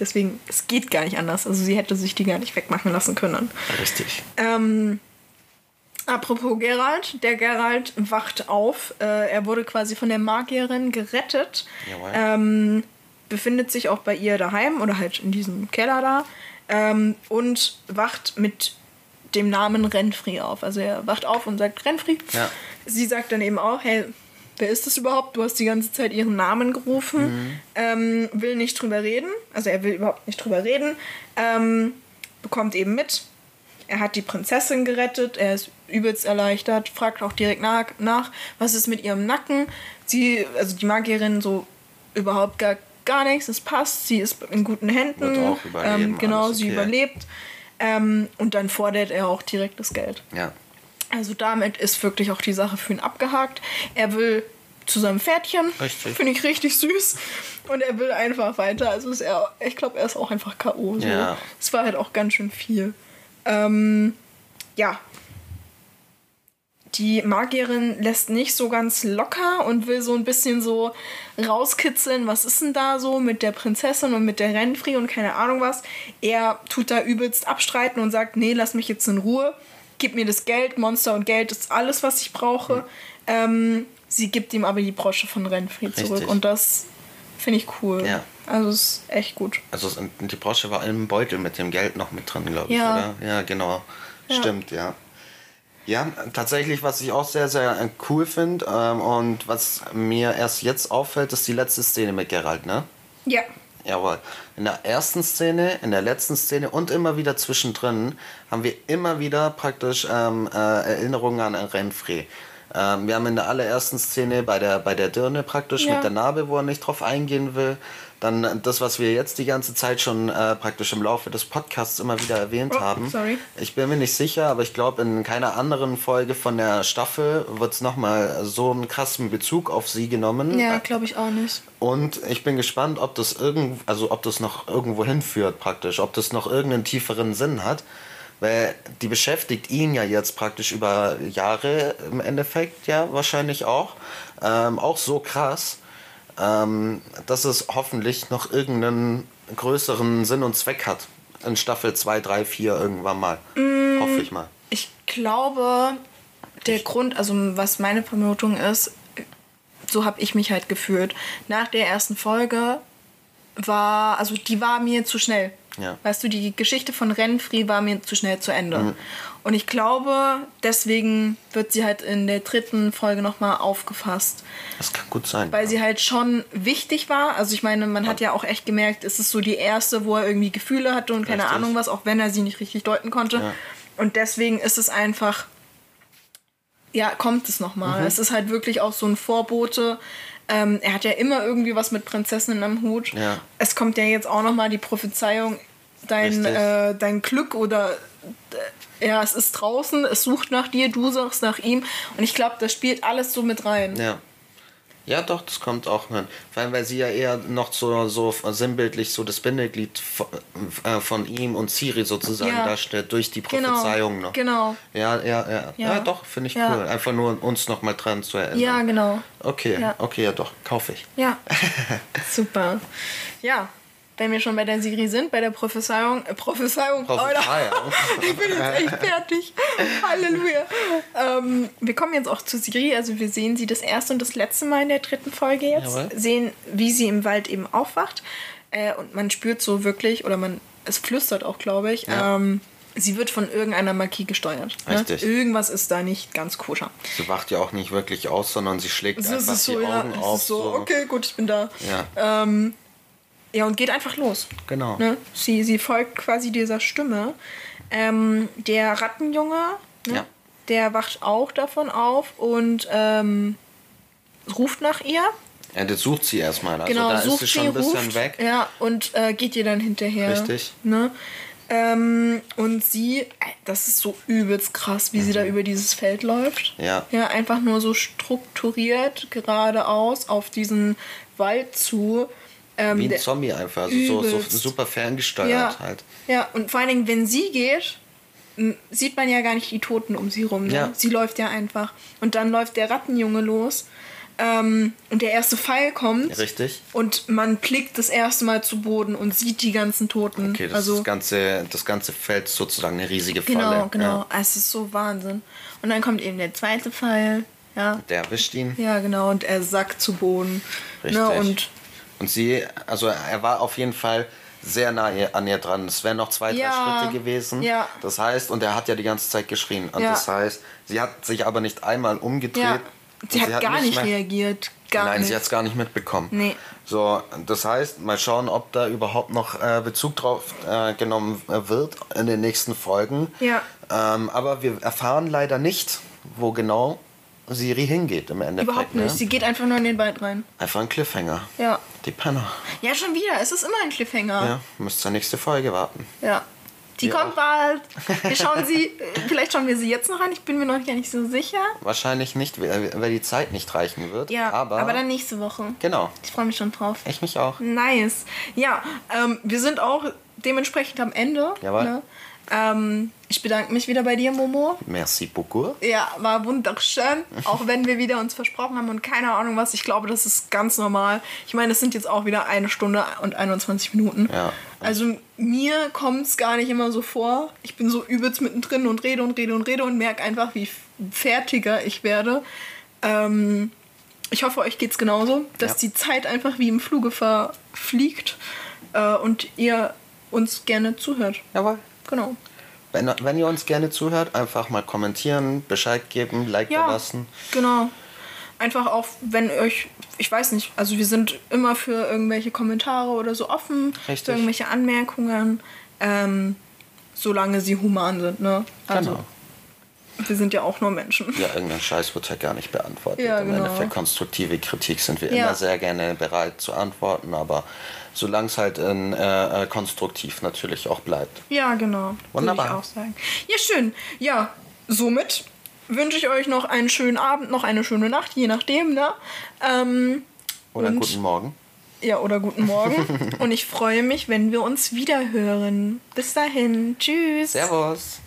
Deswegen, es geht gar nicht anders. Also sie hätte sich die gar nicht wegmachen lassen können. Richtig. Ähm, apropos Gerald, der Gerald wacht auf. Äh, er wurde quasi von der Magierin gerettet. Jawohl. Ähm, befindet sich auch bei ihr daheim oder halt in diesem Keller da ähm, und wacht mit dem Namen Renfri auf. Also er wacht auf und sagt Renfri. Ja. Sie sagt dann eben auch, hey, wer ist das überhaupt? Du hast die ganze Zeit ihren Namen gerufen, mhm. ähm, will nicht drüber reden. Also er will überhaupt nicht drüber reden. Ähm, bekommt eben mit, er hat die Prinzessin gerettet, er ist übelst erleichtert, fragt auch direkt nach, nach was ist mit ihrem Nacken. Sie, also die Magierin so überhaupt gar gar nichts, es passt, sie ist in guten Händen. Wird auch überleben, ähm, genau, okay. sie überlebt. Ähm, und dann fordert er auch direkt das Geld. Ja. Also damit ist wirklich auch die Sache für ihn abgehakt. Er will zu seinem Pferdchen. Finde ich richtig süß. Und er will einfach weiter. Also ist er, ich glaube, er ist auch einfach K.O. So. Ja. Es war halt auch ganz schön viel. Ähm, ja, die Magierin lässt nicht so ganz locker und will so ein bisschen so rauskitzeln, was ist denn da so mit der Prinzessin und mit der Renfri und keine Ahnung was. Er tut da übelst abstreiten und sagt, nee, lass mich jetzt in Ruhe, gib mir das Geld, Monster und Geld ist alles, was ich brauche. Mhm. Ähm, sie gibt ihm aber die Brosche von Renfri Richtig. zurück und das finde ich cool. Ja. Also ist echt gut. Also die Brosche war im Beutel mit dem Geld noch mit drin, glaube ich, ja. oder? Ja, genau. Ja. Stimmt, ja. Ja, tatsächlich, was ich auch sehr, sehr äh, cool finde ähm, und was mir erst jetzt auffällt, ist die letzte Szene mit Geralt, ne? Ja. Jawohl. In der ersten Szene, in der letzten Szene und immer wieder zwischendrin haben wir immer wieder praktisch ähm, äh, Erinnerungen an Renfrey. Ähm, wir haben in der allerersten Szene bei der, bei der Dirne praktisch ja. mit der Narbe, wo er nicht drauf eingehen will. Dann das, was wir jetzt die ganze Zeit schon äh, praktisch im Laufe des Podcasts immer wieder erwähnt oh, haben. Sorry. Ich bin mir nicht sicher, aber ich glaube, in keiner anderen Folge von der Staffel wird es nochmal so einen krassen Bezug auf sie genommen. Ja, glaube ich auch nicht. Und ich bin gespannt, ob das irgend, also ob das noch irgendwo hinführt praktisch, ob das noch irgendeinen tieferen Sinn hat. Weil die beschäftigt ihn ja jetzt praktisch über Jahre im Endeffekt ja wahrscheinlich auch. Ähm, auch so krass ähm, dass es hoffentlich noch irgendeinen größeren Sinn und Zweck hat. In Staffel 2, 3, 4 irgendwann mal. Mm, Hoffe ich mal. Ich glaube, der ich Grund, also was meine Vermutung ist, so habe ich mich halt gefühlt. Nach der ersten Folge war, also die war mir zu schnell. Ja. Weißt du, die Geschichte von Renfri war mir zu schnell zu Ende. Mhm. Und ich glaube, deswegen wird sie halt in der dritten Folge nochmal aufgefasst. Das kann gut sein. Weil ja. sie halt schon wichtig war. Also ich meine, man ja. hat ja auch echt gemerkt, es ist so die erste, wo er irgendwie Gefühle hatte und keine richtig. Ahnung was, auch wenn er sie nicht richtig deuten konnte. Ja. Und deswegen ist es einfach, ja, kommt es nochmal. Mhm. Es ist halt wirklich auch so ein Vorbote. Ähm, er hat ja immer irgendwie was mit Prinzessinnen am Hut. Ja. Es kommt ja jetzt auch nochmal die Prophezeiung, dein, äh, dein Glück oder äh, ja, es ist draußen, es sucht nach dir, du suchst nach ihm. Und ich glaube, das spielt alles so mit rein. Ja. Ja, doch, das kommt auch hin. Vor allem, weil sie ja eher noch so, so sinnbildlich so das Bindeglied von, äh, von ihm und Siri sozusagen ja. darstellt, durch die genau, Prophezeiung genau. noch. Genau. Ja, ja, ja. Ja, ja doch, finde ich ja. cool. Einfach nur uns nochmal dran zu erinnern. Ja, genau. Okay, okay, ja doch, kaufe ich. Ja. Super. Ja, wenn wir schon bei der Siri sind, bei der Prophezeiung. Äh, Prophezeiung. Prophezeiung. ich bin jetzt echt fertig. Halleluja. Ähm, wir kommen jetzt auch zu Siri. Also wir sehen sie das erste und das letzte Mal in der dritten Folge jetzt. Jawohl. Sehen, wie sie im Wald eben aufwacht. Äh, und man spürt so wirklich, oder man, es flüstert auch, glaube ich, ja. ähm, sie wird von irgendeiner Magie gesteuert. Ne? Richtig. Ne? Irgendwas ist da nicht ganz koscher. Sie wacht ja auch nicht wirklich aus, sondern sie schlägt es einfach so, die ja, Augen auf. So, so, okay, gut, ich bin da. Ja. Ähm, ja, und geht einfach los. Genau. Ne? Sie, sie folgt quasi dieser Stimme. Ähm, der Rattenjunge, ne? ja. der wacht auch davon auf und ähm, ruft nach ihr. Ja, das sucht sie erstmal. Also genau, da ist sie schon ein bisschen ruft, weg. Ja, und äh, geht ihr dann hinterher. Richtig. Ne? Ähm, und sie, das ist so übelst krass, wie mhm. sie da mhm. über dieses Feld läuft. Ja. Ja, einfach nur so strukturiert geradeaus auf diesen Wald zu. Ähm, Wie ein Zombie einfach, also so, so, super ferngesteuert ja, halt. Ja, und vor allen Dingen, wenn sie geht, sieht man ja gar nicht die Toten um sie rum. Ne? Ja. Sie läuft ja einfach. Und dann läuft der Rattenjunge los. Ähm, und der erste Pfeil kommt. Richtig. Und man blickt das erste Mal zu Boden und sieht die ganzen Toten. Okay, das, also, das, ganze, das ganze Feld ist sozusagen eine riesige genau, Falle. Genau, genau. Ja. Es ist so Wahnsinn. Und dann kommt eben der zweite Pfeil. Ja. Der erwischt ihn. Ja, genau. Und er sackt zu Boden. Ne? Richtig. Ne? Und und sie, also er war auf jeden Fall sehr nah an ihr dran. Es wären noch zwei, ja. drei Schritte gewesen. Ja. Das heißt, und er hat ja die ganze Zeit geschrien. Und ja. das heißt, sie hat sich aber nicht einmal umgedreht. Sie, hat sie, hat gar nicht mehr, reagiert. Gar nein, nicht. sie hat es gar nicht mitbekommen. Nee. So, das heißt, mal schauen, ob da überhaupt noch äh, Bezug drauf äh, genommen wird in den nächsten Folgen. Ja. Ähm, aber wir erfahren leider nicht, wo genau Siri hingeht im Endeffekt. Überhaupt nicht. Ne? Sie geht einfach nur in den Wald rein. Einfach ein Cliffhanger. Ja. Die Penner. Ja, schon wieder. Es ist immer ein Cliffhanger. Ja, müsst zur nächste Folge warten. Ja. Die wir kommt bald. Wir schauen sie, vielleicht schauen wir sie jetzt noch an. Ich bin mir noch gar nicht so sicher. Wahrscheinlich nicht, weil die Zeit nicht reichen wird. Ja, aber, aber dann nächste Woche. Genau. Ich freue mich schon drauf. Ich mich auch. Nice. Ja, ähm, wir sind auch dementsprechend am Ende. Jawohl. Ne? Ähm, ich bedanke mich wieder bei dir, Momo. Merci beaucoup. Ja, war wunderschön. Auch wenn wir wieder uns versprochen haben und keine Ahnung was. Ich glaube, das ist ganz normal. Ich meine, es sind jetzt auch wieder eine Stunde und 21 Minuten. Ja. Also mir kommt es gar nicht immer so vor. Ich bin so übelst mittendrin und rede und rede und rede und merke einfach, wie fertiger ich werde. Ähm, ich hoffe, euch geht es genauso, dass ja. die Zeit einfach wie im Fluge verfliegt äh, und ihr uns gerne zuhört. Jawohl. Genau. Wenn, wenn ihr uns gerne zuhört, einfach mal kommentieren, Bescheid geben, Like ja, lassen. Genau. Einfach auch, wenn euch, ich weiß nicht, also wir sind immer für irgendwelche Kommentare oder so offen, Richtig. für irgendwelche Anmerkungen, ähm, solange sie human sind, ne? Also, genau. Wir sind ja auch nur Menschen. Ja, irgendein Scheiß wird ja gar nicht beantwortet. Ja, genau. Im Endeffekt konstruktive Kritik sind wir ja. immer sehr gerne bereit zu antworten, aber solange es halt in, äh, äh, konstruktiv natürlich auch bleibt. Ja, genau. Wunderbar. Würde ich auch sagen. Ja, schön. Ja, somit wünsche ich euch noch einen schönen Abend, noch eine schöne Nacht, je nachdem, ne? Ähm, oder und, guten Morgen. Ja, oder guten Morgen. und ich freue mich, wenn wir uns wieder hören. Bis dahin. Tschüss. Servus.